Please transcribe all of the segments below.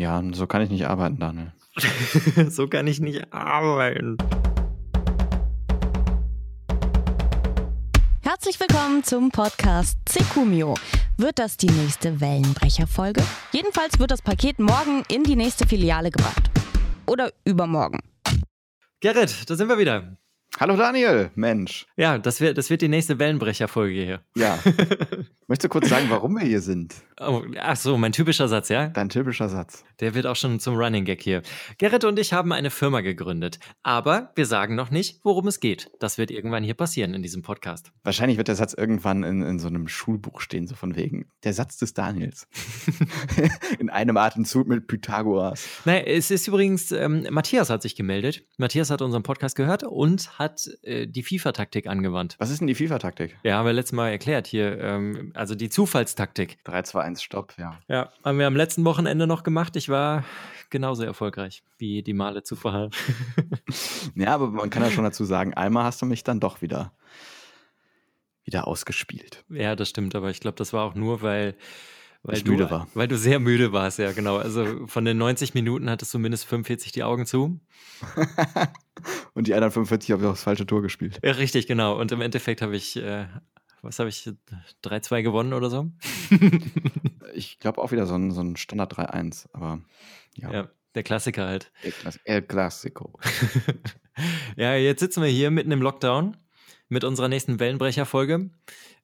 Ja, so kann ich nicht arbeiten, Daniel. so kann ich nicht arbeiten. Herzlich willkommen zum Podcast Sekumio. Wird das die nächste Wellenbrecher-Folge? Jedenfalls wird das Paket morgen in die nächste Filiale gebracht. Oder übermorgen. Gerrit, da sind wir wieder. Hallo Daniel, Mensch. Ja, das wird, das wird die nächste Wellenbrecher-Folge hier. Ja. Möchtest du kurz sagen, warum wir hier sind? Oh, ach so, mein typischer Satz, ja? Dein typischer Satz. Der wird auch schon zum Running Gag hier. Gerrit und ich haben eine Firma gegründet. Aber wir sagen noch nicht, worum es geht. Das wird irgendwann hier passieren in diesem Podcast. Wahrscheinlich wird der Satz irgendwann in, in so einem Schulbuch stehen, so von wegen. Der Satz des Daniels. in einem Atemzug mit Pythagoras. Naja, es ist übrigens, ähm, Matthias hat sich gemeldet. Matthias hat unseren Podcast gehört und hat äh, die FIFA-Taktik angewandt. Was ist denn die FIFA-Taktik? Ja, haben wir letztes Mal erklärt hier. Ähm, also die Zufallstaktik. 3, 2, 1, Stopp, ja. Ja, haben wir am letzten Wochenende noch gemacht. Ich war genauso erfolgreich wie die Male zuvor. ja, aber man kann ja schon dazu sagen, einmal hast du mich dann doch wieder, wieder ausgespielt. Ja, das stimmt, aber ich glaube, das war auch nur, weil weil ich du, müde war. Weil du sehr müde warst, ja, genau. Also von den 90 Minuten hattest du mindestens 45 die Augen zu. Und die anderen 45 habe ich auch das falsche Tor gespielt. Ja, richtig, genau. Und im Endeffekt habe ich, äh, was habe ich, 3-2 gewonnen oder so? ich glaube auch wieder so ein, so ein Standard 3-1, aber ja. ja. Der Klassiker halt. El Classico. ja, jetzt sitzen wir hier mitten im Lockdown mit unserer nächsten Wellenbrecher-Folge.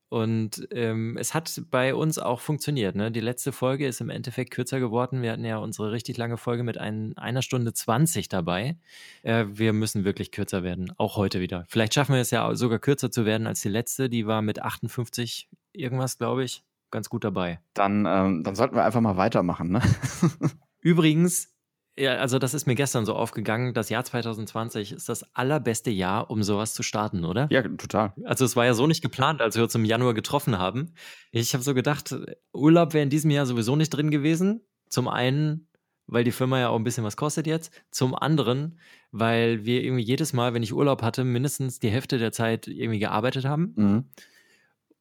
Und ähm, es hat bei uns auch funktioniert. Ne? Die letzte Folge ist im Endeffekt kürzer geworden. Wir hatten ja unsere richtig lange Folge mit ein, einer Stunde 20 dabei. Äh, wir müssen wirklich kürzer werden, auch heute wieder. Vielleicht schaffen wir es ja sogar kürzer zu werden als die letzte. Die war mit 58 irgendwas, glaube ich, ganz gut dabei. Dann, ähm, dann sollten wir einfach mal weitermachen. Ne? Übrigens, ja, also das ist mir gestern so aufgegangen. Das Jahr 2020 ist das allerbeste Jahr, um sowas zu starten, oder? Ja, total. Also es war ja so nicht geplant, als wir uns im Januar getroffen haben. Ich habe so gedacht, Urlaub wäre in diesem Jahr sowieso nicht drin gewesen. Zum einen, weil die Firma ja auch ein bisschen was kostet jetzt. Zum anderen, weil wir irgendwie jedes Mal, wenn ich Urlaub hatte, mindestens die Hälfte der Zeit irgendwie gearbeitet haben. Mhm.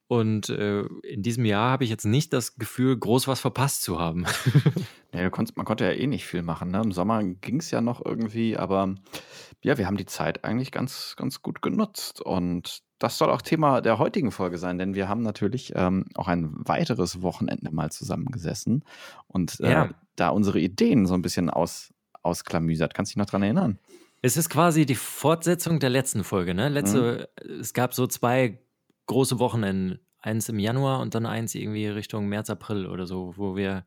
Und äh, in diesem Jahr habe ich jetzt nicht das Gefühl, groß was verpasst zu haben. ja, konntest, man konnte ja eh nicht viel machen. Ne? Im Sommer ging es ja noch irgendwie, aber ja, wir haben die Zeit eigentlich ganz, ganz gut genutzt. Und das soll auch Thema der heutigen Folge sein, denn wir haben natürlich ähm, auch ein weiteres Wochenende mal zusammengesessen und äh, Ja. da unsere Ideen so ein bisschen aus, ausklamüsert. Kannst du dich noch dran erinnern? Es ist quasi die Fortsetzung der letzten Folge, ne? Letzte, es gab so zwei große Wochenenden. Eins im Januar und dann eins irgendwie Richtung März, April oder so, wo wir,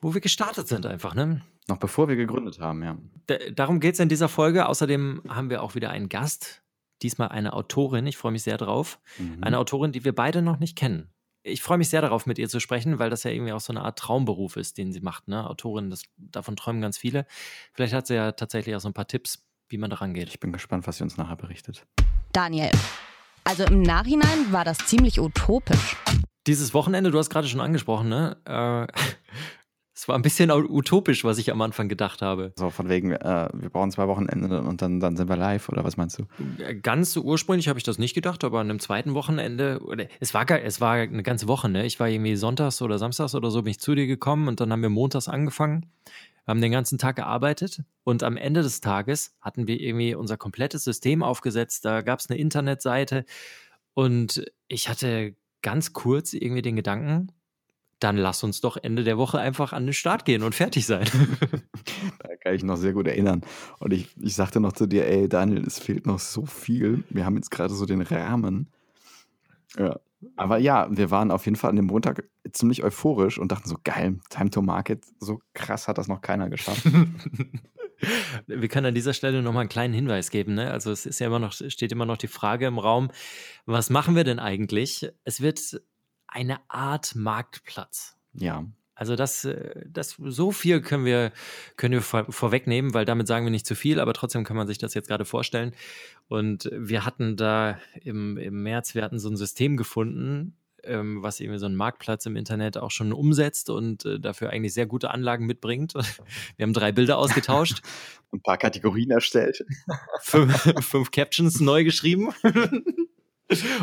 wo wir gestartet sind einfach, ne? Noch bevor wir gegründet haben, ja. D darum geht es in dieser Folge. Außerdem haben wir auch wieder einen Gast. Diesmal eine Autorin. Ich freue mich sehr drauf. Mhm. Eine Autorin, die wir beide noch nicht kennen. Ich freue mich sehr darauf, mit ihr zu sprechen, weil das ja irgendwie auch so eine Art Traumberuf ist, den sie macht. Ne? Autorin, das, davon träumen ganz viele. Vielleicht hat sie ja tatsächlich auch so ein paar Tipps, wie man daran geht. Ich bin gespannt, was sie uns nachher berichtet. Daniel. Also im Nachhinein war das ziemlich utopisch. Dieses Wochenende, du hast gerade schon angesprochen, ne? Äh, es war ein bisschen utopisch, was ich am Anfang gedacht habe. So von wegen, äh, wir brauchen zwei Wochenende und dann, dann sind wir live, oder was meinst du? Ganz ursprünglich habe ich das nicht gedacht, aber an einem zweiten Wochenende, oder es war, es war eine ganze Woche, ne? Ich war irgendwie sonntags oder samstags oder so, bin ich zu dir gekommen und dann haben wir montags angefangen, haben den ganzen Tag gearbeitet und am Ende des Tages hatten wir irgendwie unser komplettes System aufgesetzt, da gab es eine Internetseite und ich hatte ganz kurz irgendwie den Gedanken, dann lass uns doch Ende der Woche einfach an den Start gehen und fertig sein. Da kann ich noch sehr gut erinnern. Und ich, ich sagte noch zu dir, ey, Daniel, es fehlt noch so viel. Wir haben jetzt gerade so den Rahmen. Ja. Aber ja, wir waren auf jeden Fall an dem Montag ziemlich euphorisch und dachten so, geil, Time to Market, so krass hat das noch keiner geschafft. Wir können an dieser Stelle nochmal einen kleinen Hinweis geben. Ne? Also es ist ja immer noch, steht immer noch die Frage im Raum, was machen wir denn eigentlich? Es wird eine Art Marktplatz. ja. Also das, äh, das so viel können wir, können wir vor, vorwegnehmen, weil damit sagen wir nicht zu viel, aber trotzdem kann man sich das jetzt gerade vorstellen. Und wir hatten da im, im März, wir hatten so ein System gefunden, ähm, was irgendwie so einen Marktplatz im Internet auch schon umsetzt und äh, dafür eigentlich sehr gute Anlagen mitbringt. Wir haben drei Bilder ausgetauscht, Ein paar Kategorien erstellt. fünf, fünf Captions neu geschrieben.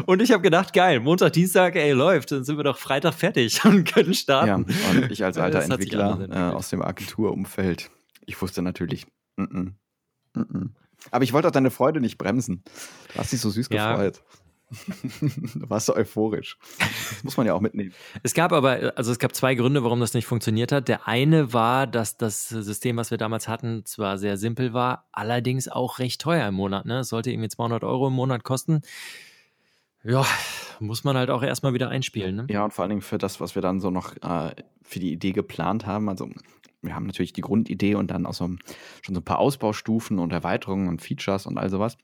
Und ich habe gedacht, geil, Montag, Dienstag, ey, läuft, dann sind wir doch Freitag fertig und können starten. Ja, und ich als alter Entwickler äh, aus dem Agenturumfeld, ich wusste natürlich, mm -mm, mm aber ich wollte auch deine Freude nicht bremsen. Du hast dich so süß ja. gefreut. du warst so euphorisch. Das muss man ja auch mitnehmen. Es gab aber, also es gab zwei Gründe, warum das nicht funktioniert hat. Der eine war, dass das System, was wir damals hatten, zwar sehr simpel war, allerdings auch recht teuer im Monat. Ne? Es sollte irgendwie 200 Euro im Monat kosten. Ja, muss man halt auch erstmal wieder einspielen. Ne? Ja, und vor allen Dingen für das, was wir dann so noch äh, für die Idee geplant haben. Also wir haben natürlich die Grundidee und dann auch so schon so ein paar Ausbaustufen und Erweiterungen und Features und all sowas.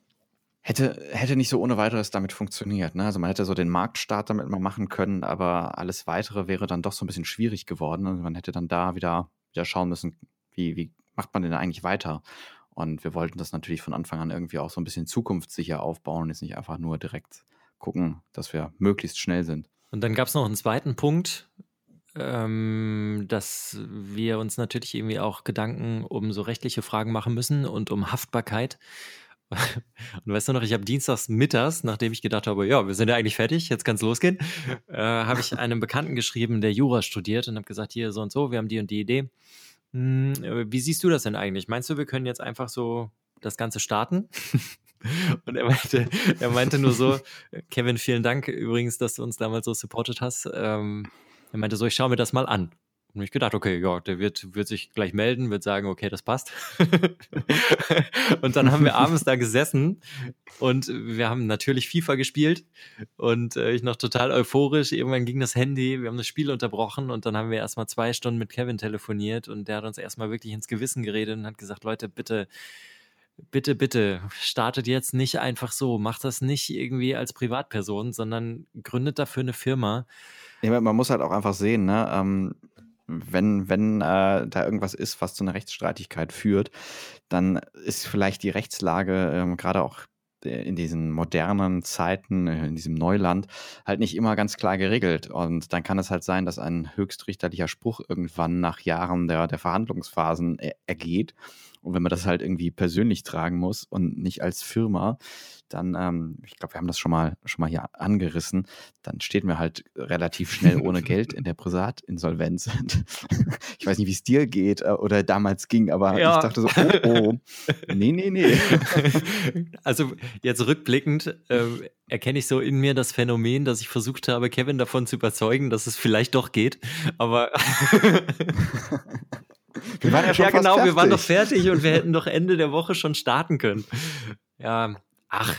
Hätte, hätte nicht so ohne weiteres damit funktioniert. Ne? Also man hätte so den Marktstart damit mal machen können, aber alles weitere wäre dann doch so ein bisschen schwierig geworden. Also man hätte dann da wieder, wieder schauen müssen, wie, wie macht man denn eigentlich weiter? Und wir wollten das natürlich von Anfang an irgendwie auch so ein bisschen zukunftssicher aufbauen und jetzt nicht einfach nur direkt gucken, dass wir möglichst schnell sind. Und dann gab es noch einen zweiten Punkt, ähm, dass wir uns natürlich irgendwie auch Gedanken um so rechtliche Fragen machen müssen und um Haftbarkeit. Und weißt du noch, ich habe dienstags mittags, nachdem ich gedacht habe, ja, wir sind ja eigentlich fertig, jetzt kann es losgehen, äh, habe ich einem Bekannten geschrieben, der Jura studiert und habe gesagt, hier so und so, wir haben die und die Idee. Hm, wie siehst du das denn eigentlich? Meinst du, wir können jetzt einfach so das Ganze starten? Und er meinte, er meinte nur so, Kevin, vielen Dank übrigens, dass du uns damals so supportet hast. Ähm, er meinte so, ich schaue mir das mal an. Und ich gedacht, okay, ja, der wird, wird sich gleich melden, wird sagen, okay, das passt. und dann haben wir abends da gesessen und wir haben natürlich FIFA gespielt und äh, ich noch total euphorisch. Irgendwann ging das Handy, wir haben das Spiel unterbrochen und dann haben wir erstmal zwei Stunden mit Kevin telefoniert und der hat uns erstmal wirklich ins Gewissen geredet und hat gesagt, Leute, bitte, bitte, bitte, startet jetzt nicht einfach so, macht das nicht irgendwie als Privatperson, sondern gründet dafür eine Firma. Ja, man muss halt auch einfach sehen, ne? Ähm, wenn, wenn äh, da irgendwas ist, was zu einer Rechtsstreitigkeit führt, dann ist vielleicht die Rechtslage ähm, gerade auch in diesen modernen Zeiten, äh, in diesem Neuland, halt nicht immer ganz klar geregelt. Und dann kann es halt sein, dass ein höchstrichterlicher Spruch irgendwann nach Jahren der, der Verhandlungsphasen er ergeht. Und wenn man das halt irgendwie persönlich tragen muss und nicht als Firma, dann, ähm, ich glaube, wir haben das schon mal, schon mal hier angerissen, dann steht mir halt relativ schnell ohne Geld in der Privatinsolvenz. ich weiß nicht, wie es dir geht äh, oder damals ging, aber ja. ich dachte so, oh, oh, nee, nee, nee. Also jetzt rückblickend äh, erkenne ich so in mir das Phänomen, dass ich versucht habe, Kevin davon zu überzeugen, dass es vielleicht doch geht, aber Wir waren ja schon Ja, genau, wir waren doch fertig und wir hätten doch Ende der Woche schon starten können. Ja, ach.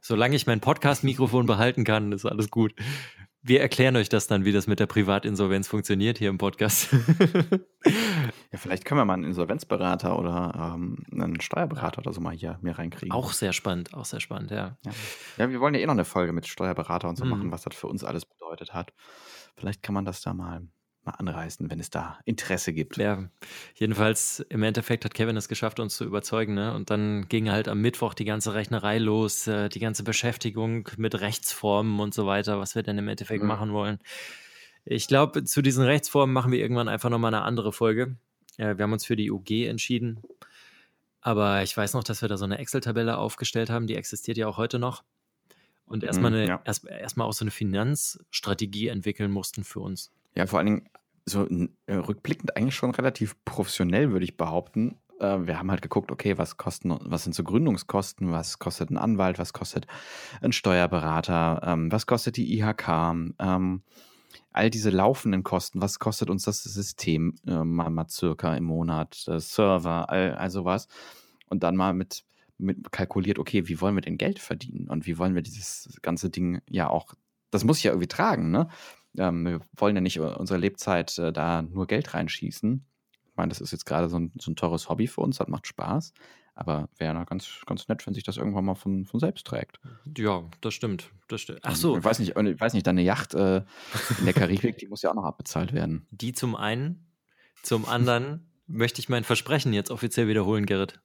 Solange ich mein Podcast-Mikrofon behalten kann, ist alles gut. Wir erklären euch das dann, wie das mit der Privatinsolvenz funktioniert hier im Podcast. ja, vielleicht können wir mal einen Insolvenzberater oder ähm, einen Steuerberater oder so mal hier mehr reinkriegen. Auch sehr spannend, auch sehr spannend, ja. Ja, ja wir wollen ja eh noch eine Folge mit Steuerberater und so hm. machen, was das für uns alles bedeutet hat. Vielleicht kann man das da mal mal anreißen, wenn es da Interesse gibt. Ja, jedenfalls im Endeffekt hat Kevin es geschafft, uns zu überzeugen. Ne? Und dann ging halt am Mittwoch die ganze Rechnerei los, äh, die ganze Beschäftigung mit Rechtsformen und so weiter, was wir denn im Endeffekt mhm. machen wollen. Ich glaube, zu diesen Rechtsformen machen wir irgendwann einfach nochmal eine andere Folge. Äh, wir haben uns für die UG entschieden. Aber ich weiß noch, dass wir da so eine Excel-Tabelle aufgestellt haben, die existiert ja auch heute noch. Und erstmal mhm, ja. erst, erstmal auch so eine Finanzstrategie entwickeln mussten für uns. Ja, vor allen Dingen so äh, rückblickend eigentlich schon relativ professionell, würde ich behaupten. Äh, wir haben halt geguckt, okay, was kosten, was sind so Gründungskosten, was kostet ein Anwalt, was kostet ein Steuerberater, ähm, was kostet die IHK, ähm, all diese laufenden Kosten, was kostet uns das System äh, mal, mal circa im Monat, Server, all, all sowas. Und dann mal mit, mit kalkuliert, okay, wie wollen wir denn Geld verdienen und wie wollen wir dieses ganze Ding ja auch, das muss ich ja irgendwie tragen, ne? Ähm, wir wollen ja nicht unsere Lebzeit äh, da nur Geld reinschießen. Ich meine, das ist jetzt gerade so ein, so ein teures Hobby für uns, das macht Spaß. Aber wäre ja ganz, ganz nett, wenn sich das irgendwann mal von, von selbst trägt. Ja, das stimmt. Das stimmt. Ach so. Ich weiß nicht, ich weiß nicht deine Yacht äh, in der Karibik, die muss ja auch noch abbezahlt werden. Die zum einen. Zum anderen möchte ich mein Versprechen jetzt offiziell wiederholen, Gerrit.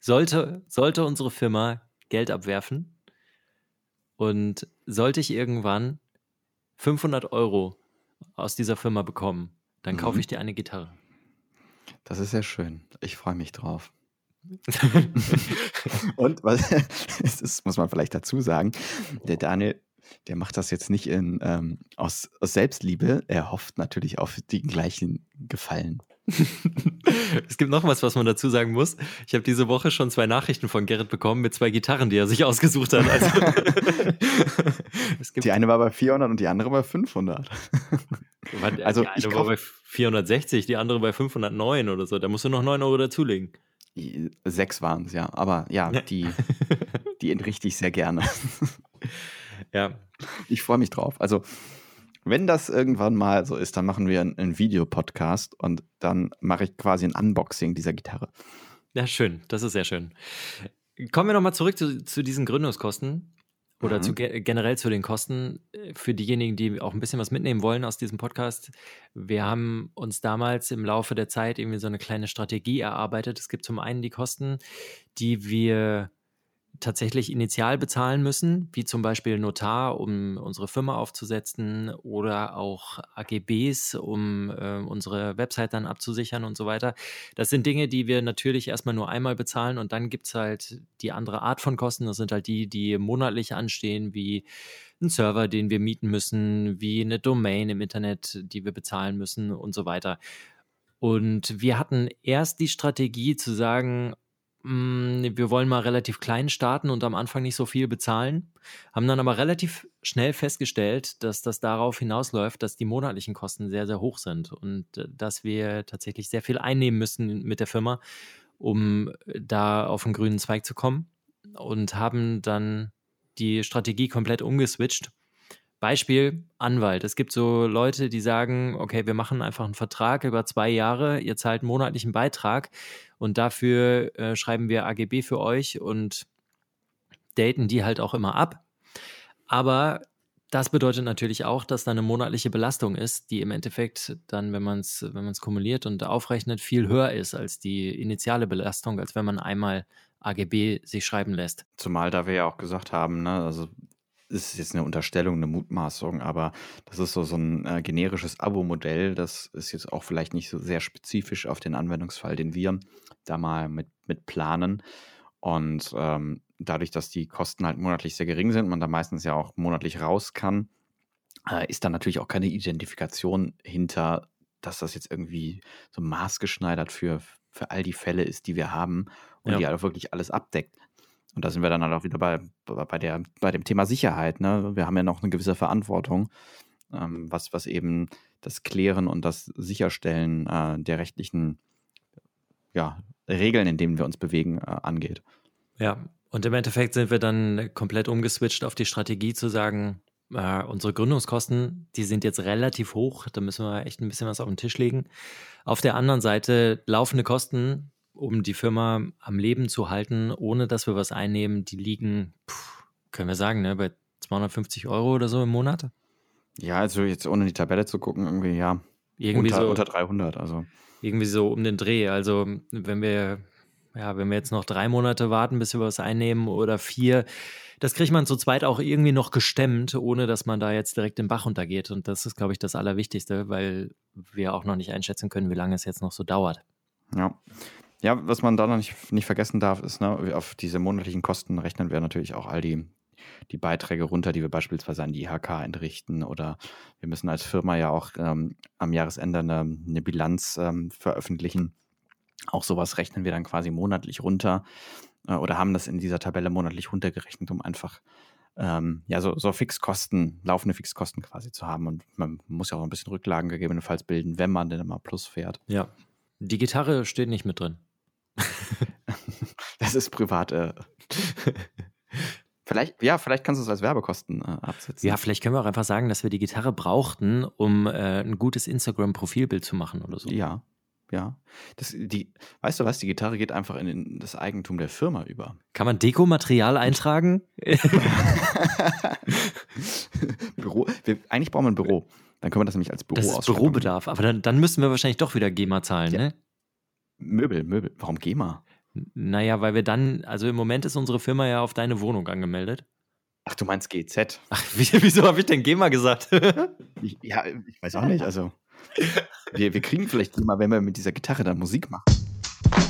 Sollte, sollte unsere Firma Geld abwerfen und sollte ich irgendwann 500 Euro aus dieser Firma bekommen, dann kaufe mhm. ich dir eine Gitarre. Das ist sehr schön. Ich freue mich drauf. Und was das muss man vielleicht dazu sagen, der Daniel, der macht das jetzt nicht in, ähm, aus, aus Selbstliebe. Er hofft natürlich auf den gleichen Gefallen. es gibt noch was, was man dazu sagen muss. Ich habe diese Woche schon zwei Nachrichten von Gerrit bekommen mit zwei Gitarren, die er sich ausgesucht hat. Also die eine war bei 400 und die andere bei 500. also die eine war bei 460, die andere bei 509 oder so. Da musst du noch 9 Euro dazulegen. Sechs waren es, ja. Aber ja, die, die entrichte ich sehr gerne. ja. Ich freue mich drauf. Also, wenn das irgendwann mal so ist, dann machen wir einen, einen Videopodcast und dann mache ich quasi ein Unboxing dieser Gitarre. Ja, schön. Das ist sehr schön. Kommen wir nochmal zurück zu, zu diesen Gründungskosten oder mhm. zu, generell zu den Kosten äh, für diejenigen, die auch ein bisschen was mitnehmen wollen aus diesem Podcast. Wir haben uns damals im Laufe der Zeit irgendwie so eine kleine Strategie erarbeitet. Es gibt zum einen die Kosten, die wir tatsächlich initial bezahlen müssen, wie zum Beispiel Notar, um unsere Firma aufzusetzen oder auch AGBs, um äh, unsere Website dann abzusichern und so weiter. Das sind Dinge, die wir natürlich erstmal nur einmal bezahlen und dann gibt es halt die andere Art von Kosten. Das sind halt die, die monatlich anstehen, wie ein Server, den wir mieten müssen, wie eine Domain im Internet, die wir bezahlen müssen und so weiter. Und wir hatten erst die Strategie zu sagen, wir wollen mal relativ klein starten und am Anfang nicht so viel bezahlen, haben dann aber relativ schnell festgestellt, dass das darauf hinausläuft, dass die monatlichen Kosten sehr, sehr hoch sind und äh, dass wir tatsächlich sehr viel einnehmen müssen mit der Firma, um äh, da auf den grünen Zweig zu kommen und haben dann die Strategie komplett umgeswitcht Beispiel Anwalt. Es gibt so Leute, die sagen, okay, wir machen einfach einen Vertrag über zwei Jahre, ihr zahlt einen monatlichen Beitrag und dafür äh, schreiben wir AGB für euch und daten die halt auch immer ab. Aber das bedeutet natürlich auch, dass da eine monatliche Belastung ist, die im Endeffekt dann, wenn man es wenn kumuliert und aufrechnet, viel höher ist als die initiale Belastung, als wenn man einmal AGB sich schreiben lässt. Zumal da wir ja auch gesagt haben, ne, also ist jetzt eine Unterstellung, eine Mutmaßung, aber das ist so, so ein äh, generisches Abo-Modell. Das ist jetzt auch vielleicht nicht so sehr spezifisch auf den Anwendungsfall, den wir da mal mit, mit planen. Und ähm, dadurch, dass die Kosten halt monatlich sehr gering sind, man da meistens ja auch monatlich raus kann, äh, ist da natürlich auch keine Identifikation hinter, dass das jetzt irgendwie so maßgeschneidert für, für all die Fälle ist, die wir haben und ja. die halt auch wirklich alles abdeckt. Und da sind wir dann halt auch wieder bei, bei, der, bei dem Thema Sicherheit. Ne? Wir haben ja noch eine gewisse Verantwortung, ähm, was, was eben das Klären und das Sicherstellen äh, der rechtlichen ja, Regeln, in denen wir uns bewegen, äh, angeht. Ja, und im Endeffekt sind wir dann komplett umgeswitcht auf die Strategie zu sagen, äh, unsere Gründungskosten, die sind jetzt relativ hoch, da müssen wir echt ein bisschen was auf den Tisch legen. Auf der anderen Seite laufende Kosten, um die Firma am Leben zu halten, ohne dass wir was einnehmen, die liegen, pff, können wir sagen, ne, bei 250 Euro oder so im Monat. Ja, also jetzt ohne die Tabelle zu gucken, irgendwie, ja. Irgendwie unter, so, unter 300, also. Irgendwie so um den Dreh. Also, wenn wir, ja, wenn wir jetzt noch drei Monate warten, bis wir was einnehmen oder vier, das kriegt man zu zweit auch irgendwie noch gestemmt, ohne dass man da jetzt direkt im Bach untergeht. Und das ist, glaube ich, das Allerwichtigste, weil wir auch noch nicht einschätzen können, wie lange es jetzt noch so dauert. Ja. Ja, was man da noch nicht, nicht vergessen darf, ist, ne, auf diese monatlichen Kosten rechnen wir natürlich auch all die, die Beiträge runter, die wir beispielsweise an die IHK entrichten oder wir müssen als Firma ja auch ähm, am Jahresende eine, eine Bilanz ähm, veröffentlichen. Auch sowas rechnen wir dann quasi monatlich runter äh, oder haben das in dieser Tabelle monatlich runtergerechnet, um einfach ähm, ja, so, so Fixkosten, laufende Fixkosten quasi zu haben. Und man muss ja auch ein bisschen Rücklagen gegebenenfalls bilden, wenn man denn immer Plus fährt. Ja. Die Gitarre steht nicht mit drin. das ist privat. Äh. Vielleicht, ja, vielleicht kannst du es als Werbekosten äh, absetzen. Ja, vielleicht können wir auch einfach sagen, dass wir die Gitarre brauchten, um äh, ein gutes Instagram-Profilbild zu machen oder so. Ja, ja. Das, die, weißt du was, die Gitarre geht einfach in, in das Eigentum der Firma über. Kann man Dekomaterial eintragen? Büro, wir, eigentlich brauchen wir ein Büro. Dann können wir das nämlich als Büro Das ist Bürobedarf, aber dann, dann müssen wir wahrscheinlich doch wieder GEMA zahlen, ja. ne? Möbel, Möbel. Warum GEMA? Naja, weil wir dann, also im Moment ist unsere Firma ja auf deine Wohnung angemeldet. Ach, du meinst GZ? Ach, wieso habe ich denn GEMA gesagt? ich, ja, ich weiß auch nicht. Also, wir, wir kriegen vielleicht GEMA, wenn wir mit dieser Gitarre dann Musik machen.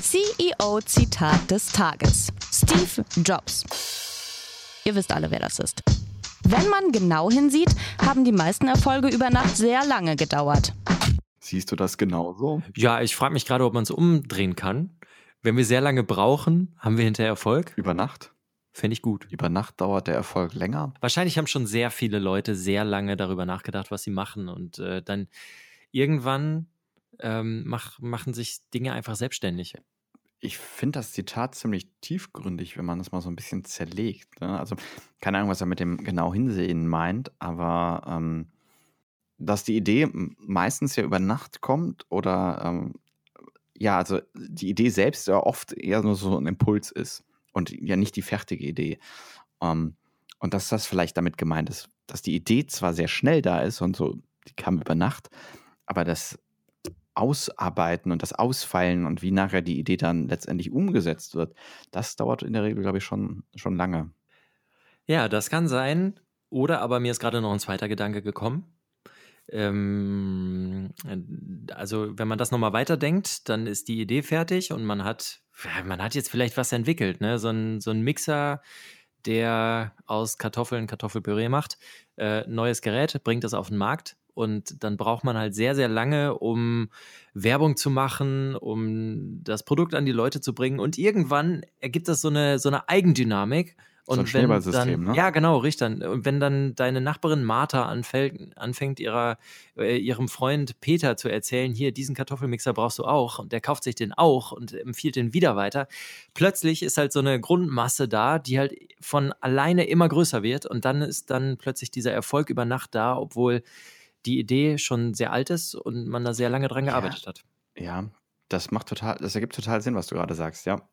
CEO-Zitat des Tages. Steve Jobs. Ihr wisst alle, wer das ist. Wenn man genau hinsieht, haben die meisten Erfolge über Nacht sehr lange gedauert. Siehst du das genauso? Ja, ich frage mich gerade, ob man es umdrehen kann. Wenn wir sehr lange brauchen, haben wir hinterher Erfolg? Über Nacht? Fände ich gut. Über Nacht dauert der Erfolg länger. Wahrscheinlich haben schon sehr viele Leute sehr lange darüber nachgedacht, was sie machen. Und äh, dann irgendwann ähm, mach, machen sich Dinge einfach selbstständig. Ich finde das Zitat ziemlich tiefgründig, wenn man das mal so ein bisschen zerlegt. Ne? Also keine Ahnung, was er mit dem genau hinsehen meint, aber ähm, dass die Idee meistens ja über Nacht kommt oder ähm, ja, also die Idee selbst ja oft eher nur so ein Impuls ist und ja nicht die fertige Idee. Ähm, und dass das vielleicht damit gemeint ist, dass die Idee zwar sehr schnell da ist und so, die kam über Nacht, aber das Ausarbeiten und das Ausfeilen und wie nachher die Idee dann letztendlich umgesetzt wird, das dauert in der Regel, glaube ich, schon, schon lange. Ja, das kann sein. Oder aber mir ist gerade noch ein zweiter Gedanke gekommen. Ähm, also wenn man das nochmal weiterdenkt, dann ist die Idee fertig und man hat, man hat jetzt vielleicht was entwickelt, ne? So ein, so ein Mixer, der aus Kartoffeln Kartoffelpüree macht, äh, neues Gerät, bringt das auf den Markt und dann braucht man halt sehr, sehr lange, um Werbung zu machen, um das Produkt an die Leute zu bringen und irgendwann ergibt das so eine, so eine Eigendynamik und so ein Schneeballsystem, ne? Ja, genau, richtig. Und wenn dann deine Nachbarin Martha anfällt, anfängt, ihrer, äh, ihrem Freund Peter zu erzählen, hier, diesen Kartoffelmixer brauchst du auch, und der kauft sich den auch und empfiehlt den wieder weiter, plötzlich ist halt so eine Grundmasse da, die halt von alleine immer größer wird und dann ist dann plötzlich dieser Erfolg über Nacht da, obwohl die Idee schon sehr alt ist und man da sehr lange dran gearbeitet ja. hat. Ja, das macht total, das ergibt total Sinn, was du gerade sagst, ja.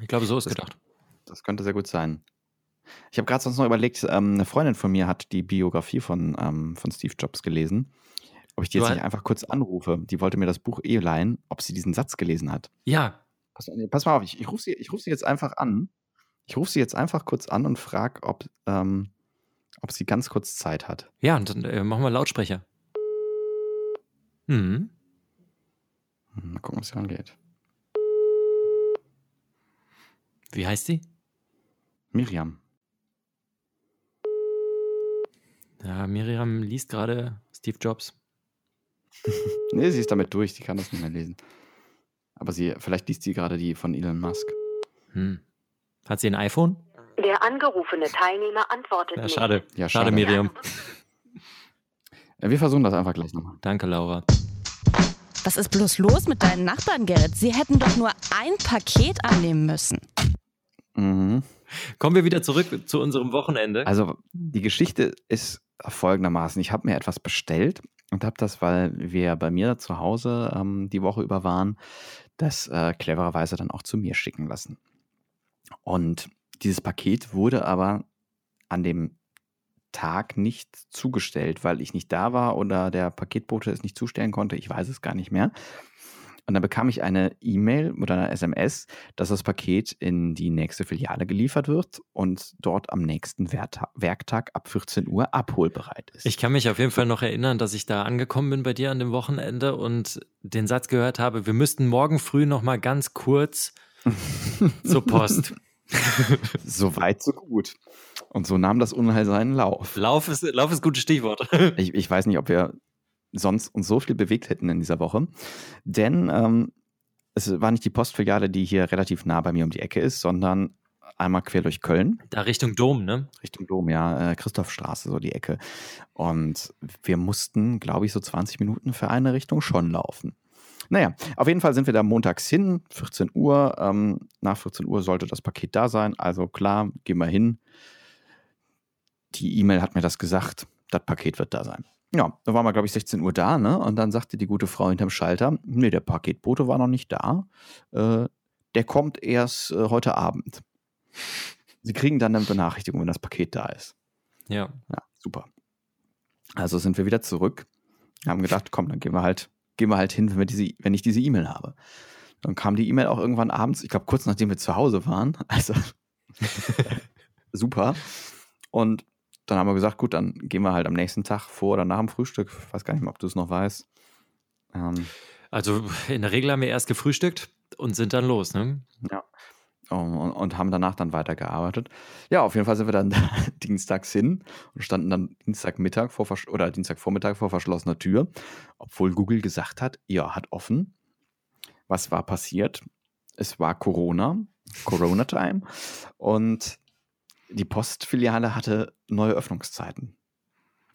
Ich glaube, so ist das gedacht. Das könnte sehr gut sein. Ich habe gerade sonst noch überlegt, ähm, eine Freundin von mir hat die Biografie von, ähm, von Steve Jobs gelesen. Ob ich die jetzt nicht einfach kurz anrufe. Die wollte mir das Buch eh leihen, ob sie diesen Satz gelesen hat. Ja. Pass, pass mal auf, ich, ich rufe sie, ruf sie jetzt einfach an. Ich rufe sie jetzt einfach kurz an und frage, ob, ähm, ob sie ganz kurz Zeit hat. Ja, und dann äh, machen wir Lautsprecher. Mhm. Mal gucken, ob sie rangeht. Wie heißt sie? Miriam. Ja, Miriam liest gerade Steve Jobs. nee, sie ist damit durch, sie kann das nicht mehr lesen. Aber sie, vielleicht liest sie gerade die von Elon Musk. Hm. Hat sie ein iPhone? Der angerufene Teilnehmer antwortet Ja, nicht. schade. Ja, schade, schade. Miriam. Ja, wir versuchen das einfach gleich nochmal. Danke, Laura. Was ist bloß los mit deinen Nachbarn, Gerrit? Sie hätten doch nur ein Paket annehmen müssen. Mhm. Kommen wir wieder zurück zu unserem Wochenende. Also die Geschichte ist folgendermaßen. Ich habe mir etwas bestellt und habe das, weil wir bei mir zu Hause ähm, die Woche über waren, das äh, clevererweise dann auch zu mir schicken lassen. Und dieses Paket wurde aber an dem Tag nicht zugestellt, weil ich nicht da war oder der Paketbote es nicht zustellen konnte. Ich weiß es gar nicht mehr. Und dann bekam ich eine E-Mail oder eine SMS, dass das Paket in die nächste Filiale geliefert wird und dort am nächsten Werktag ab 14 Uhr abholbereit ist. Ich kann mich auf jeden Fall noch erinnern, dass ich da angekommen bin bei dir an dem Wochenende und den Satz gehört habe, wir müssten morgen früh noch mal ganz kurz zur Post. so weit, so gut. Und so nahm das Unheil seinen Lauf. Lauf ist, Lauf ist gutes Stichwort. Ich, ich weiß nicht, ob wir sonst uns so viel bewegt hätten in dieser Woche. Denn ähm, es war nicht die Postfiliale, die hier relativ nah bei mir um die Ecke ist, sondern einmal quer durch Köln. Da Richtung Dom, ne? Richtung Dom, ja, äh, Christophstraße, so die Ecke. Und wir mussten, glaube ich, so 20 Minuten für eine Richtung schon laufen. Naja, auf jeden Fall sind wir da montags hin, 14 Uhr. Ähm, nach 14 Uhr sollte das Paket da sein. Also klar, gehen wir hin. Die E-Mail hat mir das gesagt. Das Paket wird da sein. Ja, da waren wir, glaube ich, 16 Uhr da, ne? Und dann sagte die gute Frau hinterm Schalter, nee, der Paketbote war noch nicht da. Äh, der kommt erst äh, heute Abend. Sie kriegen dann eine Benachrichtigung, wenn das Paket da ist. Ja. Ja, super. Also sind wir wieder zurück. Haben gedacht, komm, dann gehen wir halt, gehen wir halt hin, wenn, wir diese, wenn ich diese E-Mail habe. Dann kam die E-Mail auch irgendwann abends, ich glaube kurz nachdem wir zu Hause waren. Also super. Und dann haben wir gesagt, gut, dann gehen wir halt am nächsten Tag vor oder nach dem Frühstück. Ich weiß gar nicht mehr, ob du es noch weißt. Ähm, Also in der Regel haben wir erst gefrühstückt und sind dann los, ne? Ja. Und, und haben danach dann weitergearbeitet. Ja, auf jeden Fall sind wir dann dienstags hin und standen dann Dienstagmittag vor oder Dienstagvormittag vor verschlossener Tür, obwohl Google gesagt hat, ja, hat offen. Was war passiert? Es war Corona, Corona-Time. Und die Postfiliale hatte neue Öffnungszeiten.